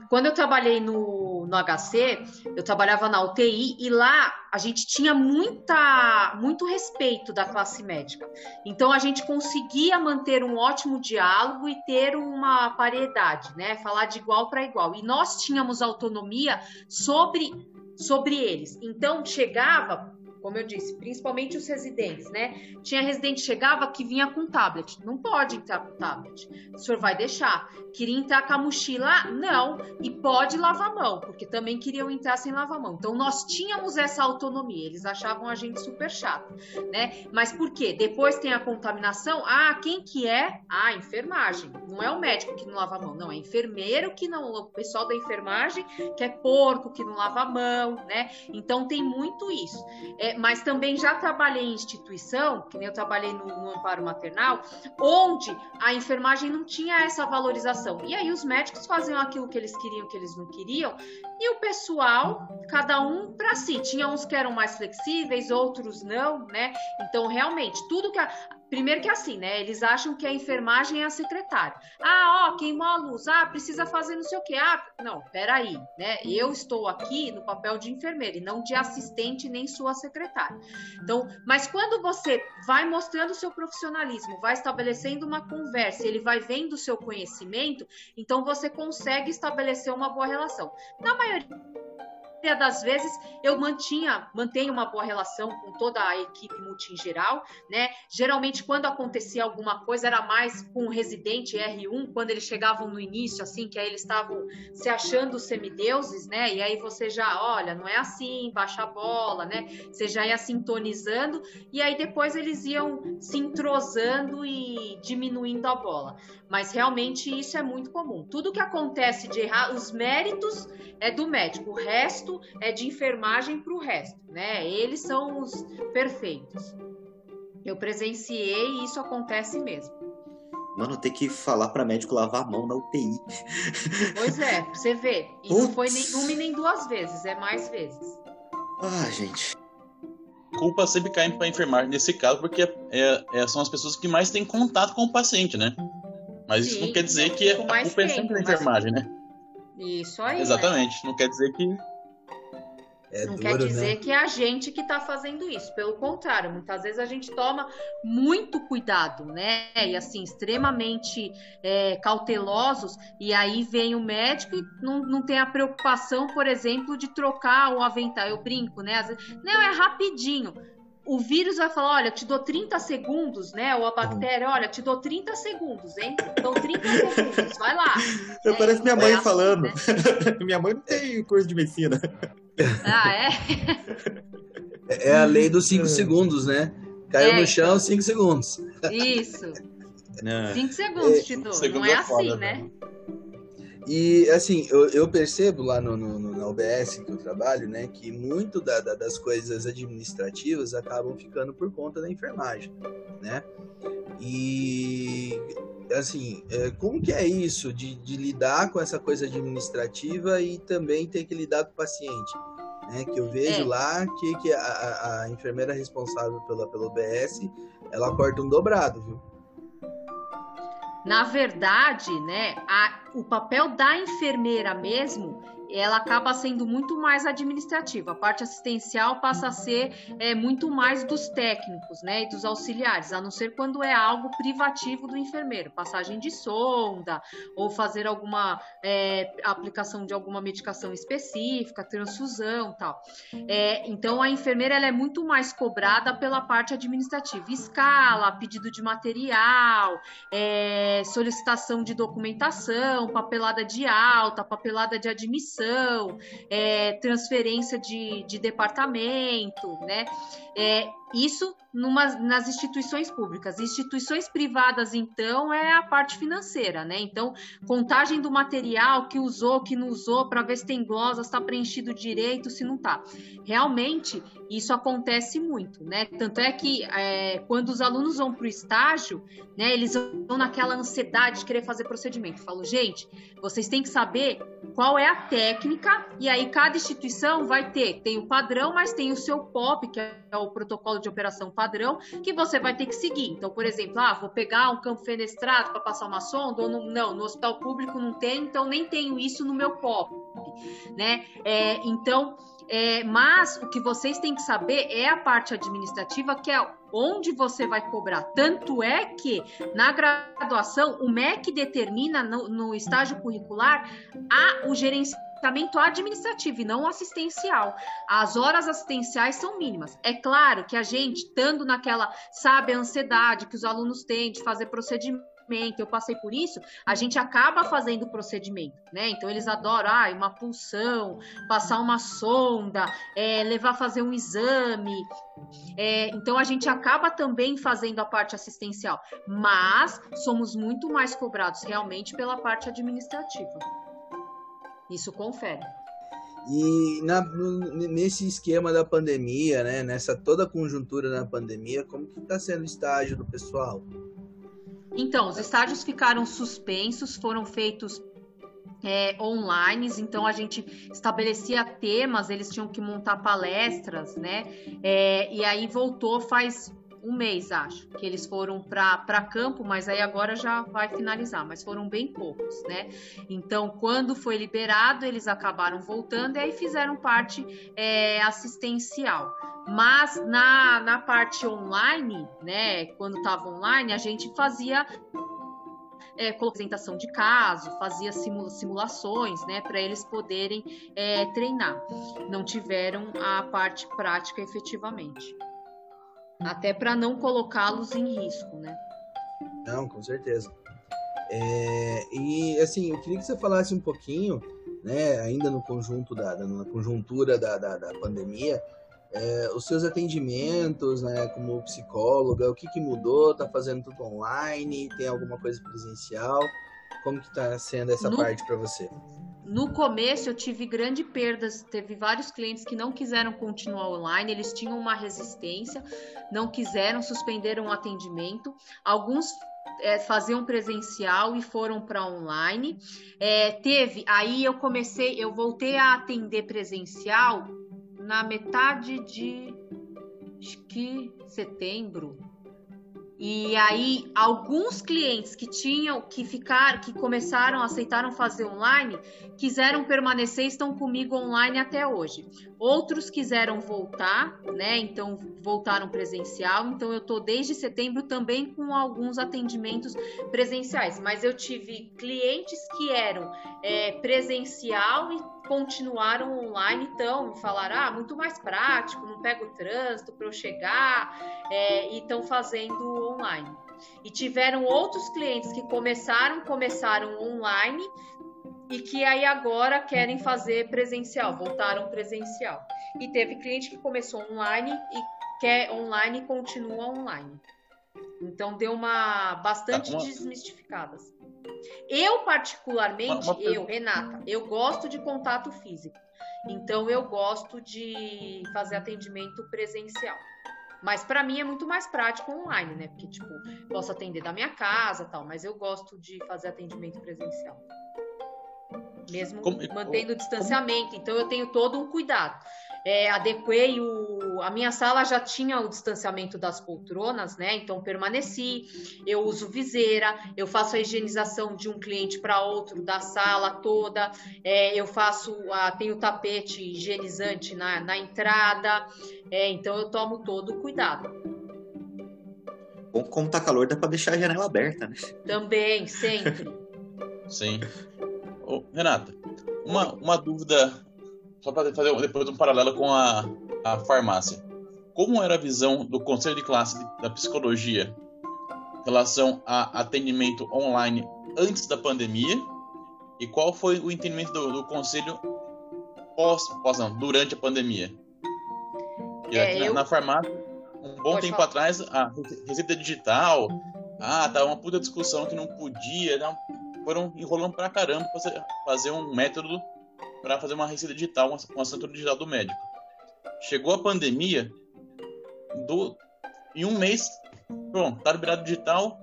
quando eu trabalhei no, no HC, eu trabalhava na UTI e lá a gente tinha muita, muito respeito da classe médica. Então, a gente conseguia manter um ótimo diálogo e ter uma paridade, né? Falar de igual para igual. E nós tínhamos autonomia sobre sobre eles. Então, chegava, como eu disse, principalmente os residentes, né? Tinha residente chegava que vinha com tablet. Não pode entrar com tablet. O senhor vai deixar. Queria entrar com a mochila? Não. E pode lavar a mão, porque também queriam entrar sem lavar a mão. Então, nós tínhamos essa autonomia. Eles achavam a gente super chato, né? Mas por quê? Depois tem a contaminação. Ah, quem que é? Ah, enfermagem. Não é o médico que não lava a mão. Não, é enfermeiro que não... O pessoal da enfermagem que é porco, que não lava a mão, né? Então, tem muito isso. É, mas também já trabalhei em instituição, que nem eu trabalhei no, no amparo maternal, onde a enfermagem não tinha essa valorização. E aí os médicos faziam aquilo que eles queriam, que eles não queriam, e o pessoal, cada um para si. Tinha uns que eram mais flexíveis, outros não, né? Então, realmente, tudo que a, Primeiro que é assim, né? Eles acham que a enfermagem é a secretária. Ah, ó, queimou a luz. Ah, precisa fazer não sei o quê. Ah, não, peraí, né? Eu estou aqui no papel de enfermeira e não de assistente nem sua secretária. Então, mas quando você vai mostrando o seu profissionalismo, vai estabelecendo uma conversa, ele vai vendo o seu conhecimento, então você consegue estabelecer uma boa relação. Na maioria das vezes eu mantinha, mantenho uma boa relação com toda a equipe multi em geral, né? Geralmente quando acontecia alguma coisa era mais com o residente R1, quando eles chegavam no início, assim, que aí eles estavam se achando semideuses, né? E aí você já, olha, não é assim, baixa a bola, né? Você já ia sintonizando e aí depois eles iam se entrosando e diminuindo a bola. Mas realmente isso é muito comum. Tudo que acontece de errar, os méritos é do médico, o resto é de enfermagem para o resto, né? Eles são os perfeitos. Eu presenciei e isso acontece mesmo. Mano, tem que falar para médico lavar a mão na UTI. Pois é, você vê. E Putz. não foi nem uma e nem duas vezes, é mais vezes. Ah, gente. Culpa sempre cai para enfermar nesse caso, porque é, é, são as pessoas que mais têm contato com o paciente, né? Mas Sim, isso não quer dizer que a culpa é sempre da enfermagem, né? Isso aí. Exatamente. Né? Não quer dizer que. É não duro, quer dizer né? que é a gente que está fazendo isso. Pelo contrário, muitas vezes a gente toma muito cuidado, né? E assim, extremamente é, cautelosos. E aí vem o médico e não, não tem a preocupação, por exemplo, de trocar o avental. Eu brinco, né? Vezes, não, é rapidinho o vírus vai falar, olha, te dou 30 segundos, né? Ou a bactéria, olha, te dou 30 segundos, hein? Então 30 segundos, vai lá. Eu é, parece minha mãe é falando. né? minha mãe não tem curso de medicina. Ah, é? É a lei dos 5 segundos, né? Caiu é, no chão, 5 segundos. Isso. 5 segundos te dou. Não é, é assim, foda, né? né? E assim, eu, eu percebo lá no, no, no, na OBS que eu trabalho, né, que muito da, da, das coisas administrativas acabam ficando por conta da enfermagem, né? E assim, é, como que é isso de, de lidar com essa coisa administrativa e também ter que lidar com o paciente? Né, que eu vejo é. lá que, que a, a, enfermeira responsável pela, pela OBS, ela corta um dobrado, viu? Na verdade, né, a, o papel da enfermeira mesmo ela acaba sendo muito mais administrativa. A parte assistencial passa a ser é, muito mais dos técnicos, né, e dos auxiliares, a não ser quando é algo privativo do enfermeiro, passagem de sonda ou fazer alguma é, aplicação de alguma medicação específica, transfusão, tal. É, então a enfermeira ela é muito mais cobrada pela parte administrativa, escala, pedido de material, é, solicitação de documentação, papelada de alta, papelada de admissão é, transferência de, de departamento, né? É, isso numa, nas instituições públicas. Instituições privadas, então, é a parte financeira, né? Então, contagem do material que usou, que não usou, para ver se tem glosa, está preenchido direito, se não está. Realmente, isso acontece muito, né? Tanto é que é, quando os alunos vão para o estágio, né, eles vão naquela ansiedade de querer fazer procedimento. Eu falo, gente, vocês têm que saber qual é a técnica, e aí cada instituição vai ter, tem o padrão, mas tem o seu POP, que é o protocolo de operação padrão, que você vai ter que seguir. Então, por exemplo, ah, vou pegar um campo fenestrado para passar uma sonda, ou no, não, no hospital público não tem, então nem tenho isso no meu POP, né? É, então, é, mas o que vocês têm que saber é a parte administrativa, que é onde você vai cobrar. Tanto é que na graduação o MEC determina no, no estágio curricular a, o gerenciamento administrativo e não assistencial. As horas assistenciais são mínimas. É claro que a gente, estando naquela, sabe, a ansiedade que os alunos têm de fazer procedimento procedimento, eu passei por isso, a gente acaba fazendo o procedimento, né? Então eles adoram ah, uma pulsão, passar uma sonda, é, levar a fazer um exame. É, então a gente acaba também fazendo a parte assistencial, mas somos muito mais cobrados realmente pela parte administrativa. Isso confere. E na, nesse esquema da pandemia, né, nessa toda a conjuntura da pandemia, como que está sendo o estágio do pessoal? Então, os estágios ficaram suspensos, foram feitos é, online, então a gente estabelecia temas, eles tinham que montar palestras, né? É, e aí voltou faz um mês, acho, que eles foram para campo, mas aí agora já vai finalizar, mas foram bem poucos, né? Então, quando foi liberado, eles acabaram voltando e aí fizeram parte é, assistencial. Mas na, na parte online, né, quando estava online, a gente fazia é, apresentação de caso, fazia simula simulações, né, para eles poderem é, treinar. Não tiveram a parte prática efetivamente até para não colocá-los em risco, né? Não, com certeza. É, e assim, eu queria que você falasse um pouquinho, né, ainda no conjunto da, na conjuntura da, da, da pandemia, é, os seus atendimentos, né, como psicóloga, o que, que mudou? Tá fazendo tudo online? Tem alguma coisa presencial? Como que tá sendo essa no... parte para você? No começo eu tive grande perdas, teve vários clientes que não quiseram continuar online, eles tinham uma resistência, não quiseram, suspenderam o atendimento. Alguns é, faziam presencial e foram para online. É, teve, aí eu comecei, eu voltei a atender presencial na metade de acho que setembro, e aí, alguns clientes que tinham, que ficaram, que começaram, aceitaram fazer online, quiseram permanecer, estão comigo online até hoje. Outros quiseram voltar, né? Então voltaram presencial. Então eu tô desde setembro também com alguns atendimentos presenciais. Mas eu tive clientes que eram é, presencial e continuaram online, então me falaram, ah, muito mais prático, não pego o trânsito para eu chegar, é, e estão fazendo online. E tiveram outros clientes que começaram, começaram online e que aí agora querem fazer presencial, voltaram presencial. E teve cliente que começou online e quer online e continua online. Então deu uma bastante tá, uma... desmistificada. Eu, particularmente, uma... eu, Renata, eu gosto de contato físico. Então, eu gosto de fazer atendimento presencial. Mas para mim é muito mais prático online, né? Porque, tipo, posso atender da minha casa tal, mas eu gosto de fazer atendimento presencial. Mesmo como, mantendo o distanciamento. Como... Então, eu tenho todo um cuidado é, adequei o. A minha sala já tinha o distanciamento das poltronas, né? Então permaneci. Eu uso viseira, eu faço a higienização de um cliente para outro da sala toda. É, eu faço, a, tenho tapete higienizante na, na entrada. É, então eu tomo todo o cuidado. Como tá calor, dá para deixar a janela aberta, né? Também, sempre. Sim. Ô, Renata, uma, uma dúvida só para fazer depois um paralelo com a, a farmácia. Como era a visão do conselho de classe da psicologia em relação a atendimento online antes da pandemia? E qual foi o entendimento do, do conselho pós, pós não, durante a pandemia? E é, aqui eu... na, na, farmácia, um bom Pode tempo falar. atrás, a receita digital, ah, tava uma puta discussão que não podia, não, foram enrolando pra caramba pra fazer um método para fazer uma receita digital, uma, uma assinatura digital do médico. Chegou a pandemia, do, em um mês, pronto, tá liberado digital,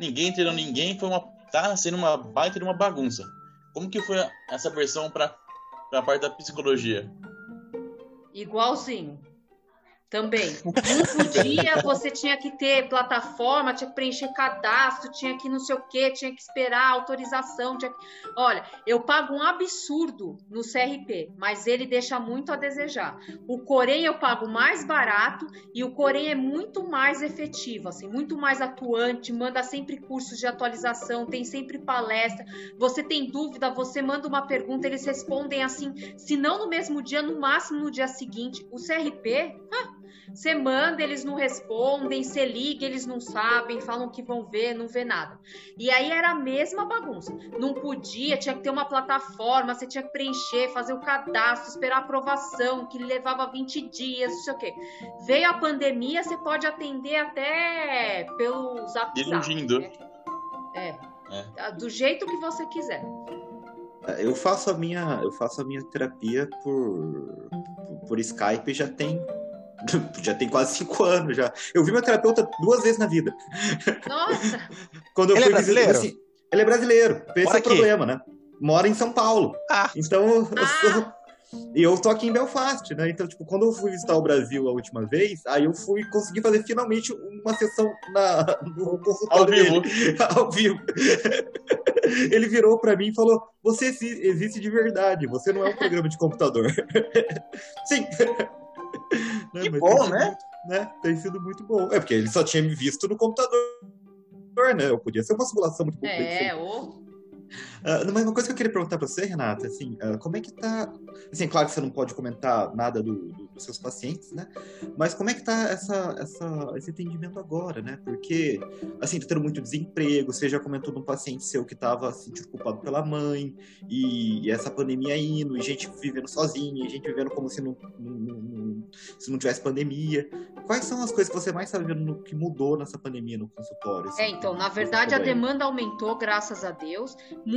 ninguém entendeu ninguém, foi uma, tá sendo uma baita de uma bagunça. Como que foi essa versão para a parte da psicologia? Igualzinho. Também. Não podia, você tinha que ter plataforma, tinha que preencher cadastro, tinha que não sei o quê, tinha que esperar autorização. Tinha que... Olha, eu pago um absurdo no CRP, mas ele deixa muito a desejar. O Corém eu pago mais barato e o Corém é muito mais efetivo, assim, muito mais atuante, manda sempre cursos de atualização, tem sempre palestra. Você tem dúvida, você manda uma pergunta, eles respondem assim, se não no mesmo dia, no máximo no dia seguinte. O CRP, ah, você manda, eles não respondem, você liga, eles não sabem, falam que vão ver, não vê nada. E aí era a mesma bagunça. Não podia, tinha que ter uma plataforma, você tinha que preencher, fazer o cadastro, esperar a aprovação, que levava 20 dias, não sei o quê. Veio a pandemia, você pode atender até pelo zap. Iludindo. Né? É. é. Do jeito que você quiser. Eu faço a minha, eu faço a minha terapia por, por Skype já tem já tem quase cinco anos já. Eu vi meu terapeuta duas vezes na vida. Nossa! Quando eu ele fui é brasileiro? Visitar, assim, ele é brasileiro. Esse Mora é o problema, né? Mora em São Paulo. Ah. Então, eu Ah. sou- e eu tô aqui em Belfast, né? Então, tipo, quando eu fui visitar o Brasil a última vez, aí eu fui conseguir fazer finalmente uma sessão na, no consultório Ao vivo. dele. Ao vivo. Ele virou pra mim e falou: Você exi- existe de verdade, você não é um programa de computador. Sim. Né, Que mas bom, tem sido né? muito- né? Tem sido muito bom. É porque ele só tinha me visto no computador, né? Eu podia ser uma simulação muito complexa. É, ô. Mas uma coisa que eu queria perguntar pra você, Renata, assim, ah, como é que tá. Assim, claro que você não pode comentar nada do- do- dos seus pacientes, né? Mas como é que tá essa, essa, esse atendimento agora, né? Porque, assim, tá tendo muito desemprego, você já comentou de um paciente seu que tava se sentindo culpado pela mãe, e, e essa pandemia indo, e gente vivendo sozinha, e gente vivendo como se não, não- não- se não tivesse pandemia. Quais são as coisas que você mais tá vendo que mudou nessa pandemia no consultório? assim, É, então, na verdade, a demanda aumentou, graças a Deus.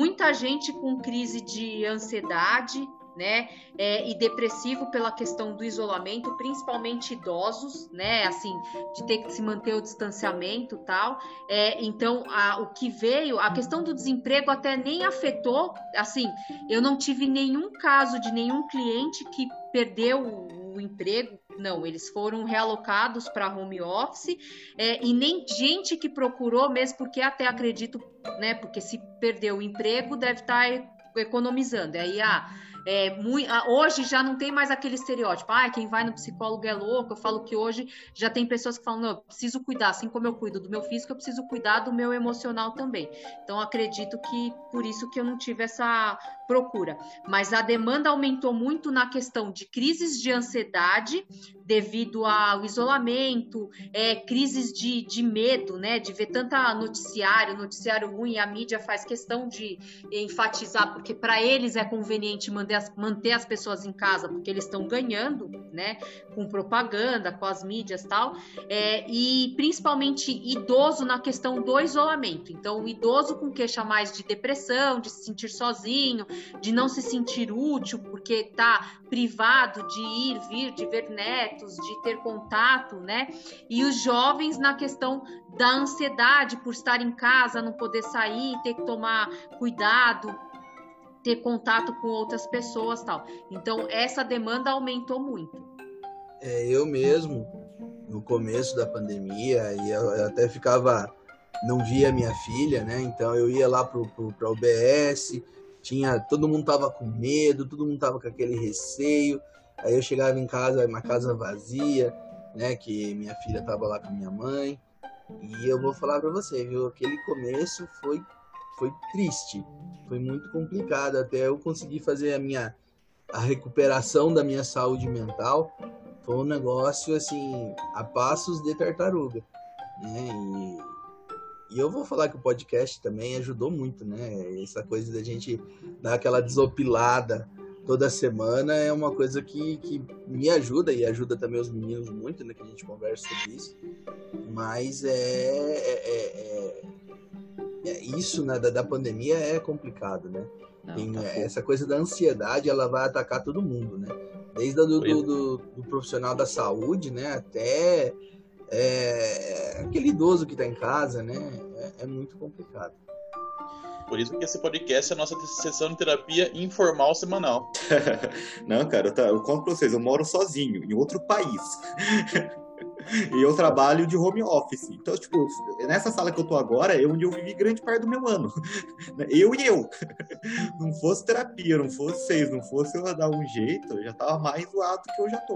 Muita gente com crise de ansiedade, né? é, e depressivo pela questão do isolamento, principalmente idosos, né? Assim, de ter que se manter o distanciamento tal. É, então, a- o que veio, a questão do desemprego até nem afetou. Assim, eu não tive nenhum caso de nenhum cliente que perdeu o, o emprego. Não, eles foram realocados para home office é, e nem gente que procurou, mesmo porque até acredito, né? Porque se perdeu o emprego, deve estar economizando. Aí, ah, é, mui- ah, hoje já não tem mais aquele estereótipo, ah, quem vai no psicólogo é louco. Eu falo que hoje já tem pessoas que falam, não, eu preciso cuidar, assim como eu cuido do meu físico, eu preciso cuidar do meu emocional também. Então, acredito que por isso que eu não tive essa procura. Mas a demanda aumentou muito na questão de crises de ansiedade devido ao isolamento, é, crises de, de medo, né? De ver tanta noticiário, noticiário ruim, a mídia faz questão de enfatizar, porque para eles é conveniente manter as, manter as pessoas em casa, porque eles estão ganhando, né? Com propaganda, com as mídias tal. É, e principalmente idoso na questão do isolamento. Então, o idoso com queixa mais de depressão, de se sentir sozinho, de não se sentir útil, porque tá privado de ir, vir, de ver netos, de ter contato, né? E os jovens na questão da ansiedade por estar em casa, não poder sair, ter que tomar cuidado, ter contato com outras pessoas, tal. Então essa demanda aumentou muito. É, eu mesmo, no começo da pandemia, e eu, eu até ficava. Não via minha filha, né? Então eu ia lá pro, pro, pra UBS, tinha. Todo mundo tava com medo, todo mundo tava com aquele receio. Aí eu chegava em casa, uma casa vazia, né? Que minha filha tava lá com minha mãe. E eu vou falar pra você, viu? Aquele começo foi, foi triste. Foi muito complicado até eu conseguir fazer a minha a recuperação da minha saúde mental foi um negócio assim a passos de tartaruga, né? E, e eu vou falar que o podcast também ajudou muito, né? Essa coisa da gente dar aquela desopilada toda semana é uma coisa que, que me ajuda e ajuda também os meninos muito, né? Que a gente conversa sobre isso. Mas é, é, é- é isso né, da, da pandemia é complicado, né? Não, Tem, tá é, essa coisa da ansiedade, ela vai atacar todo mundo, né? Desde a do, do, do- do profissional da saúde, né? Até é, aquele idoso que tá em casa, né? É, é muito complicado. Por isso que esse podcast é a nossa sessão de terapia informal semanal. Não, cara, eu, tá- eu conto pra vocês, eu moro sozinho, em outro país. e eu trabalho de home office. Então, tipo, nessa sala que eu tô agora, é onde eu vivi grande parte do meu ano. Eu e eu. Não fosse terapia, não fosse vocês, não fosse eu dar um jeito, eu já tava mais zoado que eu já tô.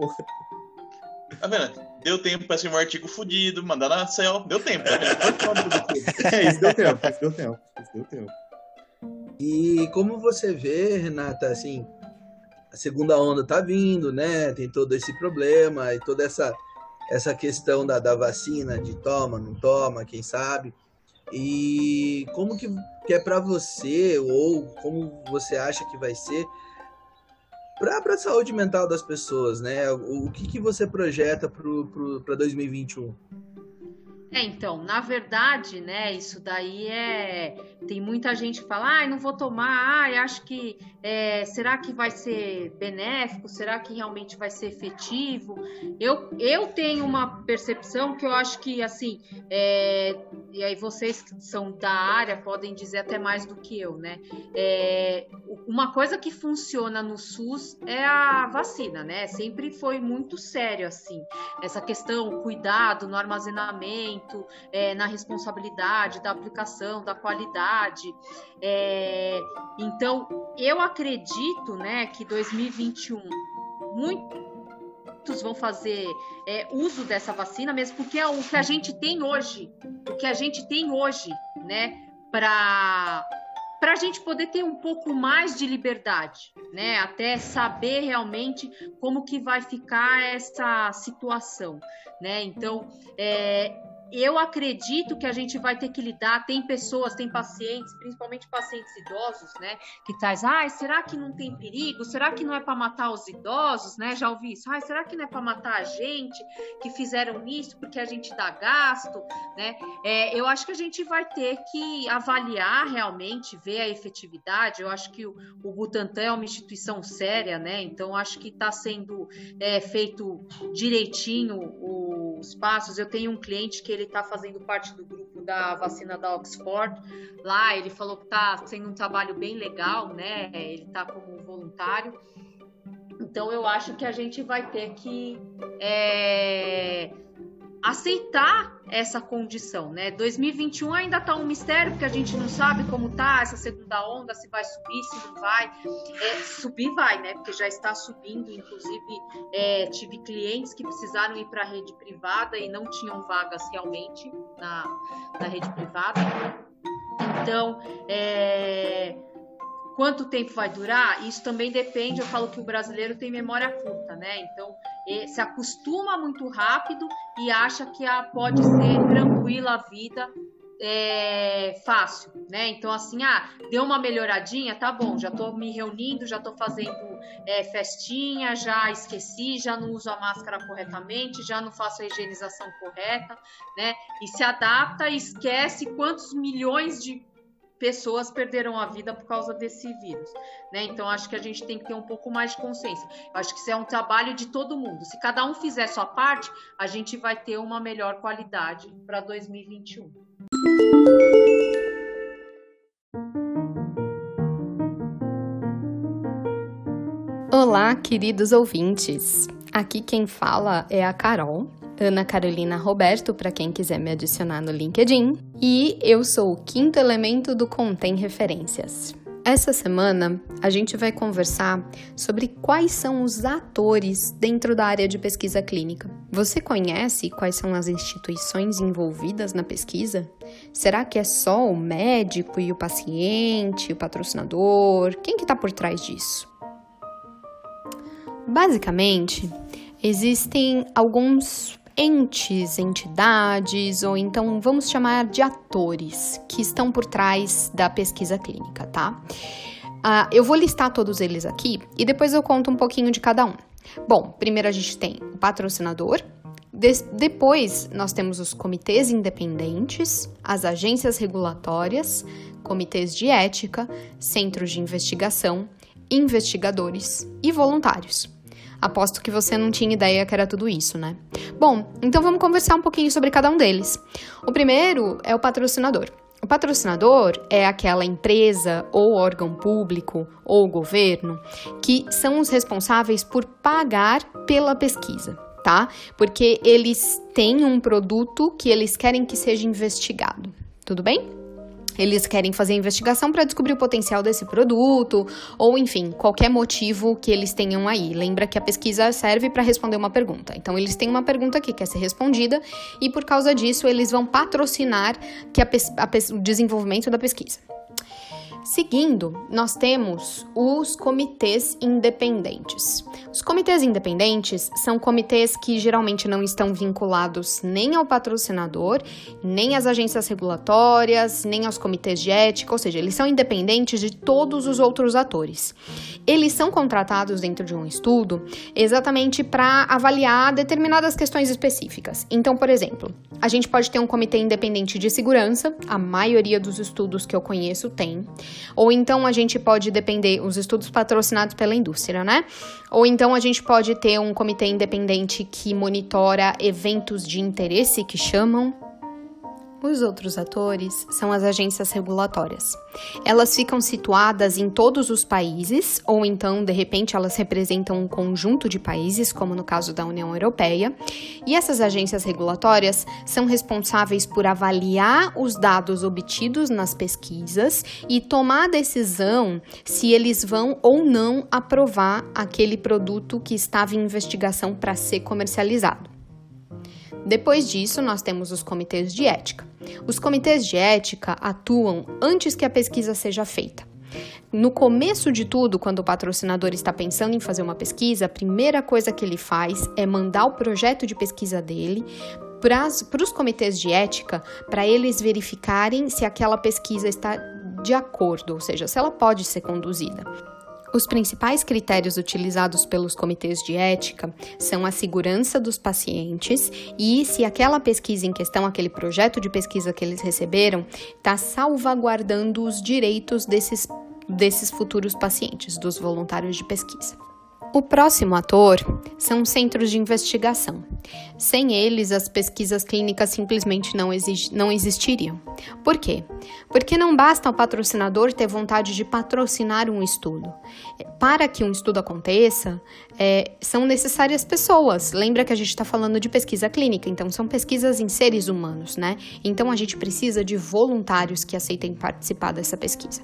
Tá vendo? Deu tempo pra escrever um artigo fudido, mandar na céu. Deu tempo, tá vendo? É, isso deu tempo, isso deu tempo, isso deu tempo. E como você vê, Renata, assim, a segunda onda tá vindo, né? Tem todo esse problema e toda essa, essa questão da, da vacina, de toma, não toma, quem sabe. E como que, que é para você, ou como você acha que vai ser para a saúde mental das pessoas, né? O, o que, que você projeta para 2021? É, então, na verdade, né, isso daí é. Tem muita gente que fala, ah, não vou tomar, ah, acho que. É, será que vai ser benéfico? Será que realmente vai ser efetivo? Eu, eu tenho uma percepção que eu acho que, assim, é, e aí vocês que são da área podem dizer até mais do que eu, né? É, uma coisa que funciona no SUS é a vacina, né? Sempre foi muito sério, assim, essa questão, cuidado no armazenamento é, na responsabilidade da aplicação, da qualidade. É, então, eu acredito né, que 2021 muitos vão fazer é, uso dessa vacina mesmo, porque é o que a gente tem hoje, o que a gente tem hoje, né, para para a gente poder ter um pouco mais de liberdade, né? Até saber realmente como que vai ficar essa situação, né? Então, é, eu acredito que a gente vai ter que lidar. Tem pessoas, tem pacientes, principalmente pacientes idosos, né? Que traz, ai, será que não tem perigo? Será que não é para matar os idosos, né? Já ouvi isso. Ai, será que não é para matar a gente que fizeram isso porque a gente dá gasto, né? É, eu acho que a gente vai ter que avaliar realmente, ver a efetividade. Eu acho que o, Butantan é uma instituição séria, né? Então acho que está sendo é, feito direitinho os passos. Eu tenho um cliente que ele ele está fazendo parte do grupo da vacina da Oxford. Lá ele falou que está sendo um trabalho bem legal, né? Ele está como voluntário. Então eu acho que a gente vai ter que é, aceitar essa condição, né? 2021 ainda está um mistério porque a gente não sabe como tá essa segunda onda, se vai subir, se não vai. É, subir vai, né? Porque já está subindo. Inclusive é, tive clientes que precisaram ir para a rede privada e não tinham vagas realmente na, na rede privada. Então, é, Quanto tempo vai durar? Isso também depende. Eu falo que o brasileiro tem memória curta, né? Então, se acostuma muito rápido e acha que a, pode ser tranquila a vida, é, fácil, né? Então, assim, ah, deu uma melhoradinha, tá bom, já tô me reunindo, já tô fazendo é, festinha, já esqueci, já não uso a máscara corretamente, já não faço a higienização correta, né? E se adapta e esquece quantos milhões de pessoas perderam a vida por causa desse vírus, né? Então acho que a gente tem que ter um pouco mais de consciência. Acho que isso é um trabalho de todo mundo. Se cada um fizer sua parte, a gente vai ter uma melhor qualidade para 2021. Olá, queridos ouvintes. Aqui quem fala é a Carol Ana Carolina Roberto, para quem quiser me adicionar no LinkedIn, e eu sou o quinto elemento do Contém Referências. Essa semana a gente vai conversar sobre quais são os atores dentro da área de pesquisa clínica. Você conhece quais são as instituições envolvidas na pesquisa? Será que é só o médico e o paciente, o patrocinador? Quem que está por trás disso? Basicamente, existem alguns entes, entidades, ou então vamos chamar de atores que estão por trás da pesquisa clínica, tá? Uh, eu vou listar todos eles aqui e depois eu conto um pouquinho de cada um. Bom, primeiro a gente tem o patrocinador, de depois nós temos os comitês independentes, as agências regulatórias, comitês de ética, centros de investigação, investigadores e voluntários. Aposto que você não tinha ideia que era tudo isso, né? Bom, então vamos conversar um pouquinho sobre cada um deles. O primeiro é o patrocinador. O patrocinador é aquela empresa ou órgão público ou governo que são os responsáveis por pagar pela pesquisa, tá? Porque eles têm um produto que eles querem que seja investigado. Tudo bem? Eles querem fazer investigação para descobrir o potencial desse produto, ou enfim, qualquer motivo que eles tenham aí. Lembra que a pesquisa serve para responder uma pergunta. Então, eles têm uma pergunta que quer ser respondida, e por causa disso, eles vão patrocinar que a, a, o desenvolvimento da pesquisa. Seguindo, nós temos os comitês independentes. Os comitês independentes são comitês que geralmente não estão vinculados nem ao patrocinador, nem às agências regulatórias, nem aos comitês de ética, ou seja, eles são independentes de todos os outros atores. Eles são contratados dentro de um estudo exatamente para avaliar determinadas questões específicas. Então, por exemplo, a gente pode ter um comitê independente de segurança, a maioria dos estudos que eu conheço tem. Ou então a gente pode depender, os estudos patrocinados pela indústria, né? Ou então a gente pode ter um comitê independente que monitora eventos de interesse, que chamam, os outros atores são as agências regulatórias. Elas ficam situadas em todos os países, ou então, de repente, elas representam um conjunto de países, como no caso da União Europeia, e essas agências regulatórias são responsáveis por avaliar os dados obtidos nas pesquisas e tomar a decisão se eles vão ou não aprovar aquele produto que estava em investigação para ser comercializado. Depois disso, nós temos os comitês de ética. Os comitês de ética atuam antes que a pesquisa seja feita. No começo de tudo, quando o patrocinador está pensando em fazer uma pesquisa, a primeira coisa que ele faz é mandar o projeto de pesquisa dele para os comitês de ética para eles verificarem se aquela pesquisa está de acordo, ou seja, se ela pode ser conduzida. Os principais critérios utilizados pelos comitês de ética são a segurança dos pacientes e se aquela pesquisa em questão, aquele projeto de pesquisa que eles receberam, está salvaguardando os direitos desses, desses futuros pacientes, dos voluntários de pesquisa. O próximo ator são os centros de investigação. Sem eles, as pesquisas clínicas simplesmente não, não existiriam. Por quê? Porque não basta o patrocinador ter vontade de patrocinar um estudo. Para que um estudo aconteça, é, são necessárias pessoas. Lembra que a gente está falando de pesquisa clínica, então são pesquisas em seres humanos, né? Então a gente precisa de voluntários que aceitem participar dessa pesquisa.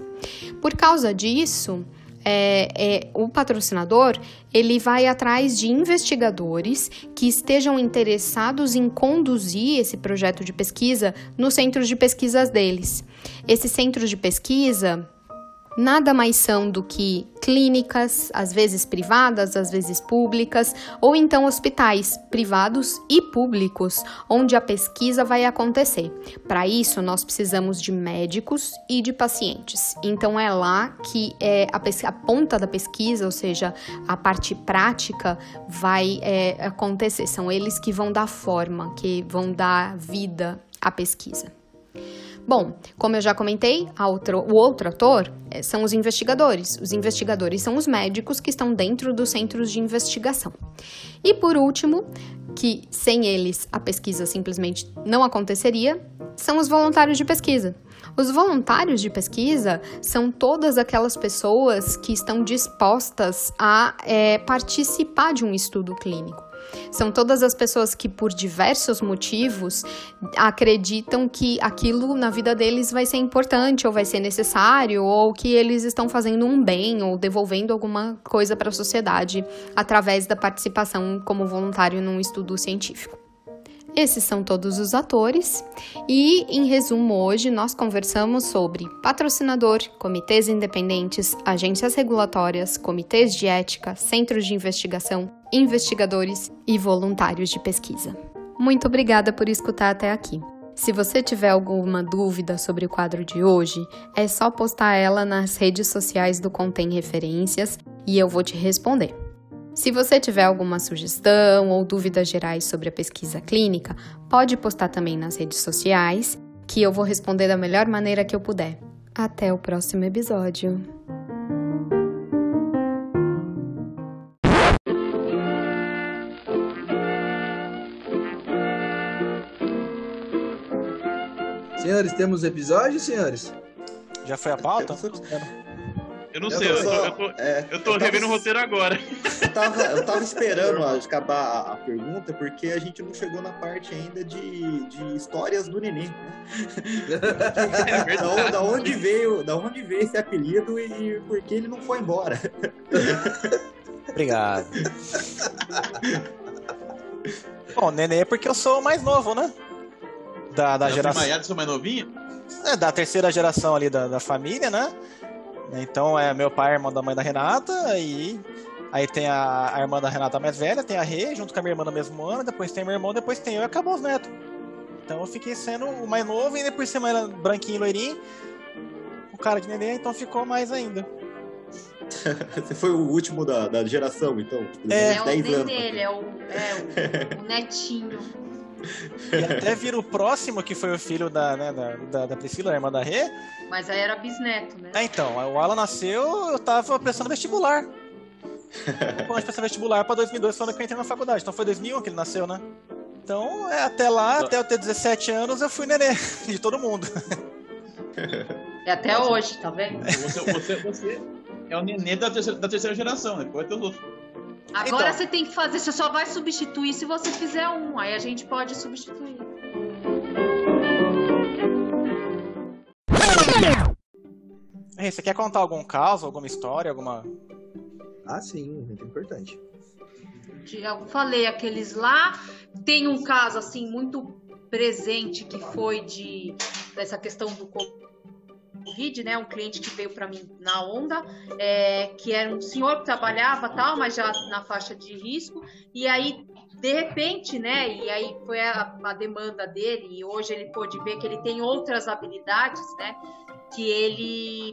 Por causa disso, é, é, o patrocinador ele vai atrás de investigadores que estejam interessados em conduzir esse projeto de pesquisa nos centros de pesquisas deles. Esses centros de pesquisa nada mais são do que clínicas, às vezes privadas, às vezes públicas, ou então hospitais privados e públicos, onde a pesquisa vai acontecer. Para isso, nós precisamos de médicos e de pacientes. Então, é lá que é, a, a, ponta da pesquisa, ou seja, a parte prática, vai é, acontecer. São eles que vão dar forma, que vão dar vida à pesquisa. Bom, como eu já comentei, outro, o outro ator é, são os investigadores. Os investigadores são os médicos que estão dentro dos centros de investigação. E por último, que sem eles a pesquisa simplesmente não aconteceria, são os voluntários de pesquisa. Os voluntários de pesquisa são todas aquelas pessoas que estão dispostas a é, participar de um estudo clínico. São todas as pessoas que, por diversos motivos, acreditam que aquilo na vida deles vai ser importante, ou vai ser necessário, ou que eles estão fazendo um bem, ou devolvendo alguma coisa para a sociedade através da participação como voluntário num estudo científico. Esses são todos os atores, e em resumo, hoje nós conversamos sobre patrocinador, comitês independentes, agências regulatórias, comitês de ética, centros de investigação, investigadores e voluntários de pesquisa. Muito obrigada por escutar até aqui. Se você tiver alguma dúvida sobre o quadro de hoje, é só postar ela nas redes sociais do Contém Referências e eu vou te responder. Se você tiver alguma sugestão ou dúvidas gerais sobre a pesquisa clínica, pode postar também nas redes sociais, que eu vou responder da melhor maneira que eu puder. Até o próximo episódio. Senhores, temos episódio, senhores? Já foi a pauta? Eu não eu sei, eu, só, eu tô, é, eu tô revendo o roteiro agora. Eu tava, eu tava esperando acabar a, a, pergunta, porque a gente não chegou na parte ainda de, de histórias do neném. Né? É da, da, onde veio, da onde veio esse apelido e por que ele não foi embora. Obrigado. Bom, neném é porque eu sou o mais novo, né? Da, da geração. Maiara, sou mais novinho? É, da terceira geração ali da, da família, né? Então é meu pai, irmão da mãe da Renata, e aí tem a, a, irmã da Renata mais velha, tem a Rê, junto com a minha irmã no mesmo ano, depois tem meu irmão, depois tem eu e acabou os netos. Então eu fiquei sendo o mais novo e depois ser mais branquinho e loirinho, o cara de neném, então ficou mais ainda. Você foi o último da, da geração, então? Tipo, é, é o nenê, é o, é o, o netinho. E até vira o próximo, que foi o filho da, né, da, da, Priscila, a irmã da Rê. Mas aí era bisneto, né? É, então, o Alan nasceu, eu tava prestando vestibular. Quando prestar vestibular pra 2002 foi quando eu entrei na faculdade. Então foi 2001 que ele nasceu, né? Então, é, até lá, até eu ter 17 anos, eu fui nenê de todo mundo. É até hoje, tá vendo? Você, você, você é o nenê da terceira, da terceira geração, né? Depois tem os outros. Agora então, você tem que fazer, você só vai substituir se você fizer um, aí a gente pode substituir. Você quer contar algum caso, alguma história, alguma. Ah, sim, muito importante. Eu falei aqueles lá. Tem um caso assim muito presente que foi de dessa questão do Covid, né? Um cliente que veio para mim na onda, é, que era um senhor que trabalhava tal, mas já na faixa de risco, e aí de repente, né? E aí foi a, a, demanda dele, e hoje ele pôde ver que ele tem outras habilidades, né? Que ele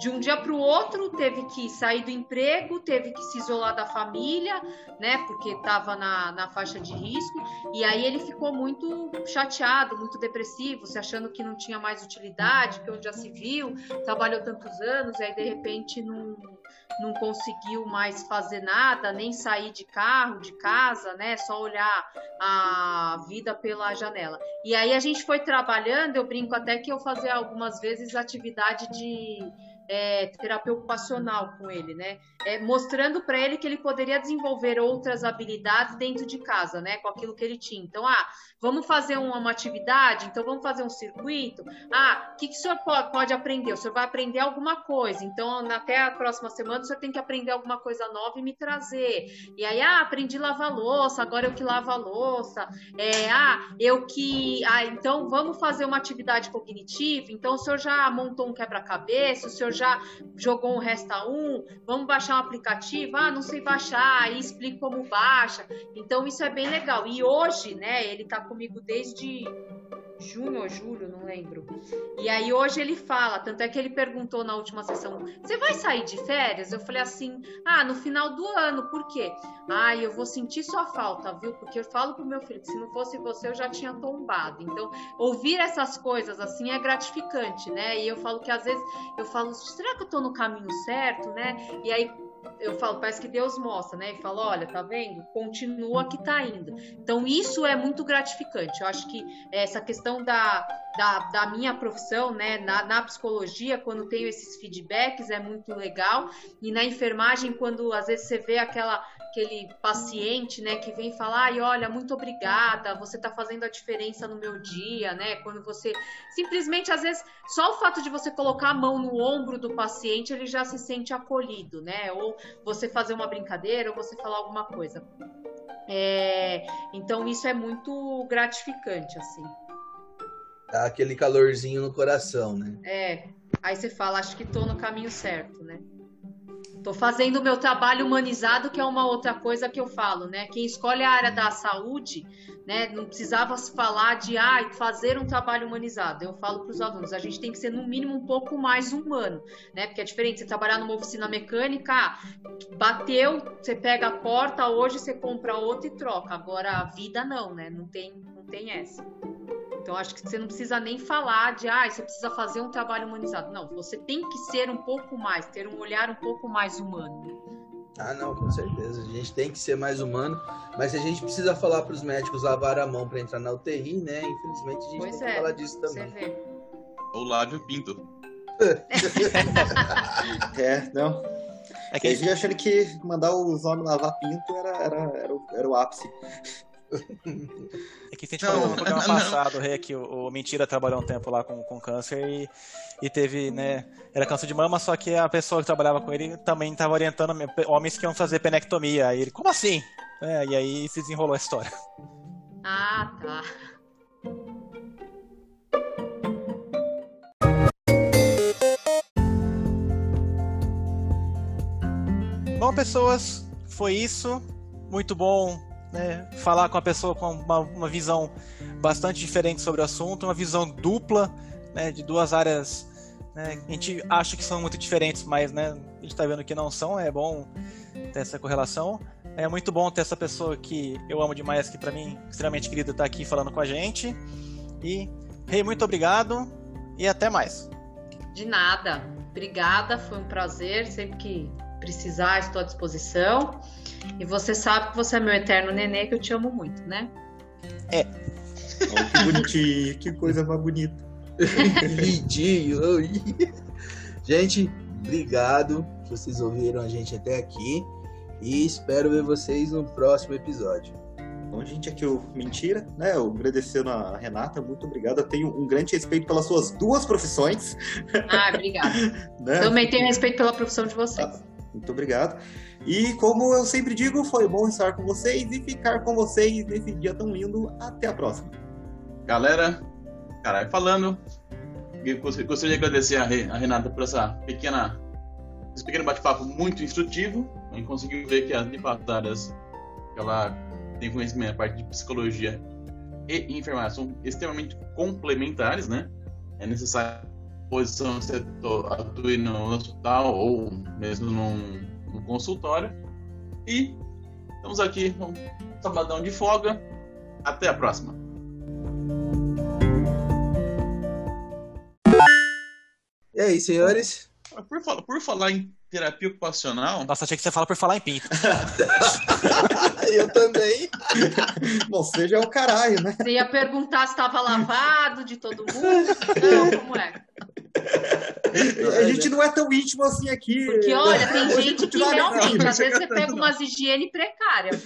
de um dia para o outro teve que sair do emprego, teve que se isolar da família, né? Porque estava na, na faixa de risco. E aí ele ficou muito chateado, muito depressivo, se achando que não tinha mais utilidade, que onde já se viu, trabalhou tantos anos, e aí de repente não, não conseguiu mais fazer nada, nem sair de carro, de casa, né? Só olhar a vida pela janela. E aí a gente foi trabalhando, eu brinco até que eu fazia algumas vezes atividade de é, terapia ocupacional com ele, né? É, mostrando para ele que ele poderia desenvolver outras habilidades dentro de casa, né? Com aquilo que ele tinha. Então, ah, vamos fazer uma, uma atividade, então vamos fazer um circuito. Ah, o que, que o senhor pode, pode, aprender? O senhor vai aprender alguma coisa. Então, até a próxima semana, o senhor tem que aprender alguma coisa nova e me trazer. E aí, ah, aprendi a lavar louça, agora eu que lavo a louça. É, ah, eu que. Ah, então vamos fazer uma atividade cognitiva. Então, o senhor já montou um quebra-cabeça, o senhor já jogou um Resta 1, vamos baixar um aplicativo, ah, não sei baixar, aí explico como baixa. Então isso é bem legal. E hoje, né, ele está comigo desde junho ou julho, não lembro. E aí hoje ele fala, tanto é que ele perguntou na última sessão: "Você vai sair de férias?" Eu falei assim: "Ah, no final do ano, por quê?" "Ah, eu vou sentir sua falta, viu? Porque eu falo pro meu filho que se não fosse você eu já tinha tombado". Então, ouvir essas coisas assim é gratificante, né? E eu falo que às vezes eu falo: "Será que eu tô no caminho certo, né?" E aí eu falo, parece que Deus mostra, né? E fala, olha, tá vendo? Continua que tá indo. Então, isso é muito gratificante. Eu acho que essa questão da, da, da minha profissão, né, na, na, psicologia, quando tenho esses feedbacks, é muito legal. E na enfermagem, quando às vezes você vê aquela, aquele paciente, né, que vem falar, e olha, muito obrigada, você está fazendo a diferença no meu dia, né? Quando você simplesmente, às vezes, só o fato de você colocar a mão no ombro do paciente, ele já se sente acolhido, né? Ou você fazer uma brincadeira, ou você falar alguma coisa. É, então isso é muito gratificante, assim. Dá aquele calorzinho no coração, né? É. Aí você fala, acho que tô no caminho certo, né? Tô fazendo o meu trabalho humanizado, que é uma outra coisa que eu falo, né? Quem escolhe a área da saúde, né? Não precisava falar de ah, fazer um trabalho humanizado. Eu falo para os alunos, a gente tem que ser no mínimo um pouco mais humano, né? Porque é diferente você trabalhar numa oficina mecânica, bateu, você pega a porta, hoje você compra outra e troca. Agora a vida não, né? Não tem, não tem essa. Então, acho que você não precisa nem falar de, ah, você precisa fazer um trabalho humanizado. Não, você tem que ser um pouco mais, ter um olhar um pouco mais humano. Ah, não, com certeza. A gente tem que ser mais humano, mas a gente precisa falar para os médicos lavar a mão para entrar na UTI, né? Infelizmente, a gente pois tem é, que falar disso também. Você vê. Ou lave o pinto. é, não. É que a gente achando que mandar os homens lavar pinto era, era, era, o, era o ápice. É que a gente falou no programa passado, Rê, que o, o, Mentira trabalhou um tempo lá com, com câncer e, e teve, né? Era câncer de mama, só que a pessoa que trabalhava com ele também estava orientando homens que iam fazer penectomia. Aí ele, como assim? É, e aí se desenrolou a história. Ah, tá. Bom, pessoas, foi isso. Muito bom né, falar com a pessoa com uma, uma, visão bastante diferente sobre o assunto, uma visão dupla né, de duas áreas né, a gente acha que são muito diferentes, mas né, a gente está vendo que não são. É bom ter essa correlação. É muito bom ter essa pessoa que eu amo demais, que para mim extremamente querida, estar tá aqui falando com a gente. E, Rei, muito obrigado e até mais. De nada. Obrigada, foi um prazer. Sempre que precisar, estou à disposição. E você sabe que você é meu eterno nenê, que eu te amo muito, né? É. Oh, que bonitinho, que coisa mais bonita. Lindinho. gente, obrigado que vocês ouviram a gente até aqui. E espero ver vocês no próximo episódio. Bom, gente, aqui o Mentira, né? Eu agradecendo a Renata, muito obrigado. Eu tenho um grande respeito pelas suas duas profissões. Ah, obrigada. né? Também tenho respeito pela profissão de vocês. Muito obrigado. E como eu sempre digo, foi bom estar com vocês e ficar com vocês nesse dia tão lindo. Até a próxima. Galera, caralho, falando, gostaria de agradecer a Renata por essa pequena, esse pequeno bate-papo muito instrutivo. A gente conseguiu ver que as áreas que ela tem conhecimento, a parte de psicologia e enfermagem são extremamente complementares, né? É necessário posição você atue no hospital ou mesmo num, num consultório. E estamos aqui um sabadão de folga. Até a próxima. E aí, senhores? Por, por falar em terapia ocupacional. Nossa, achei que você fala por falar em pinto. Eu também. Bom, seja é o caralho, né? Você ia perguntar se estava lavado de todo mundo? Não, como é? A gente não é tão íntimo assim aqui. Porque, olha, tem gente que realmente, às vezes você pega umas higiene precárias.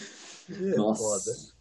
Nossa.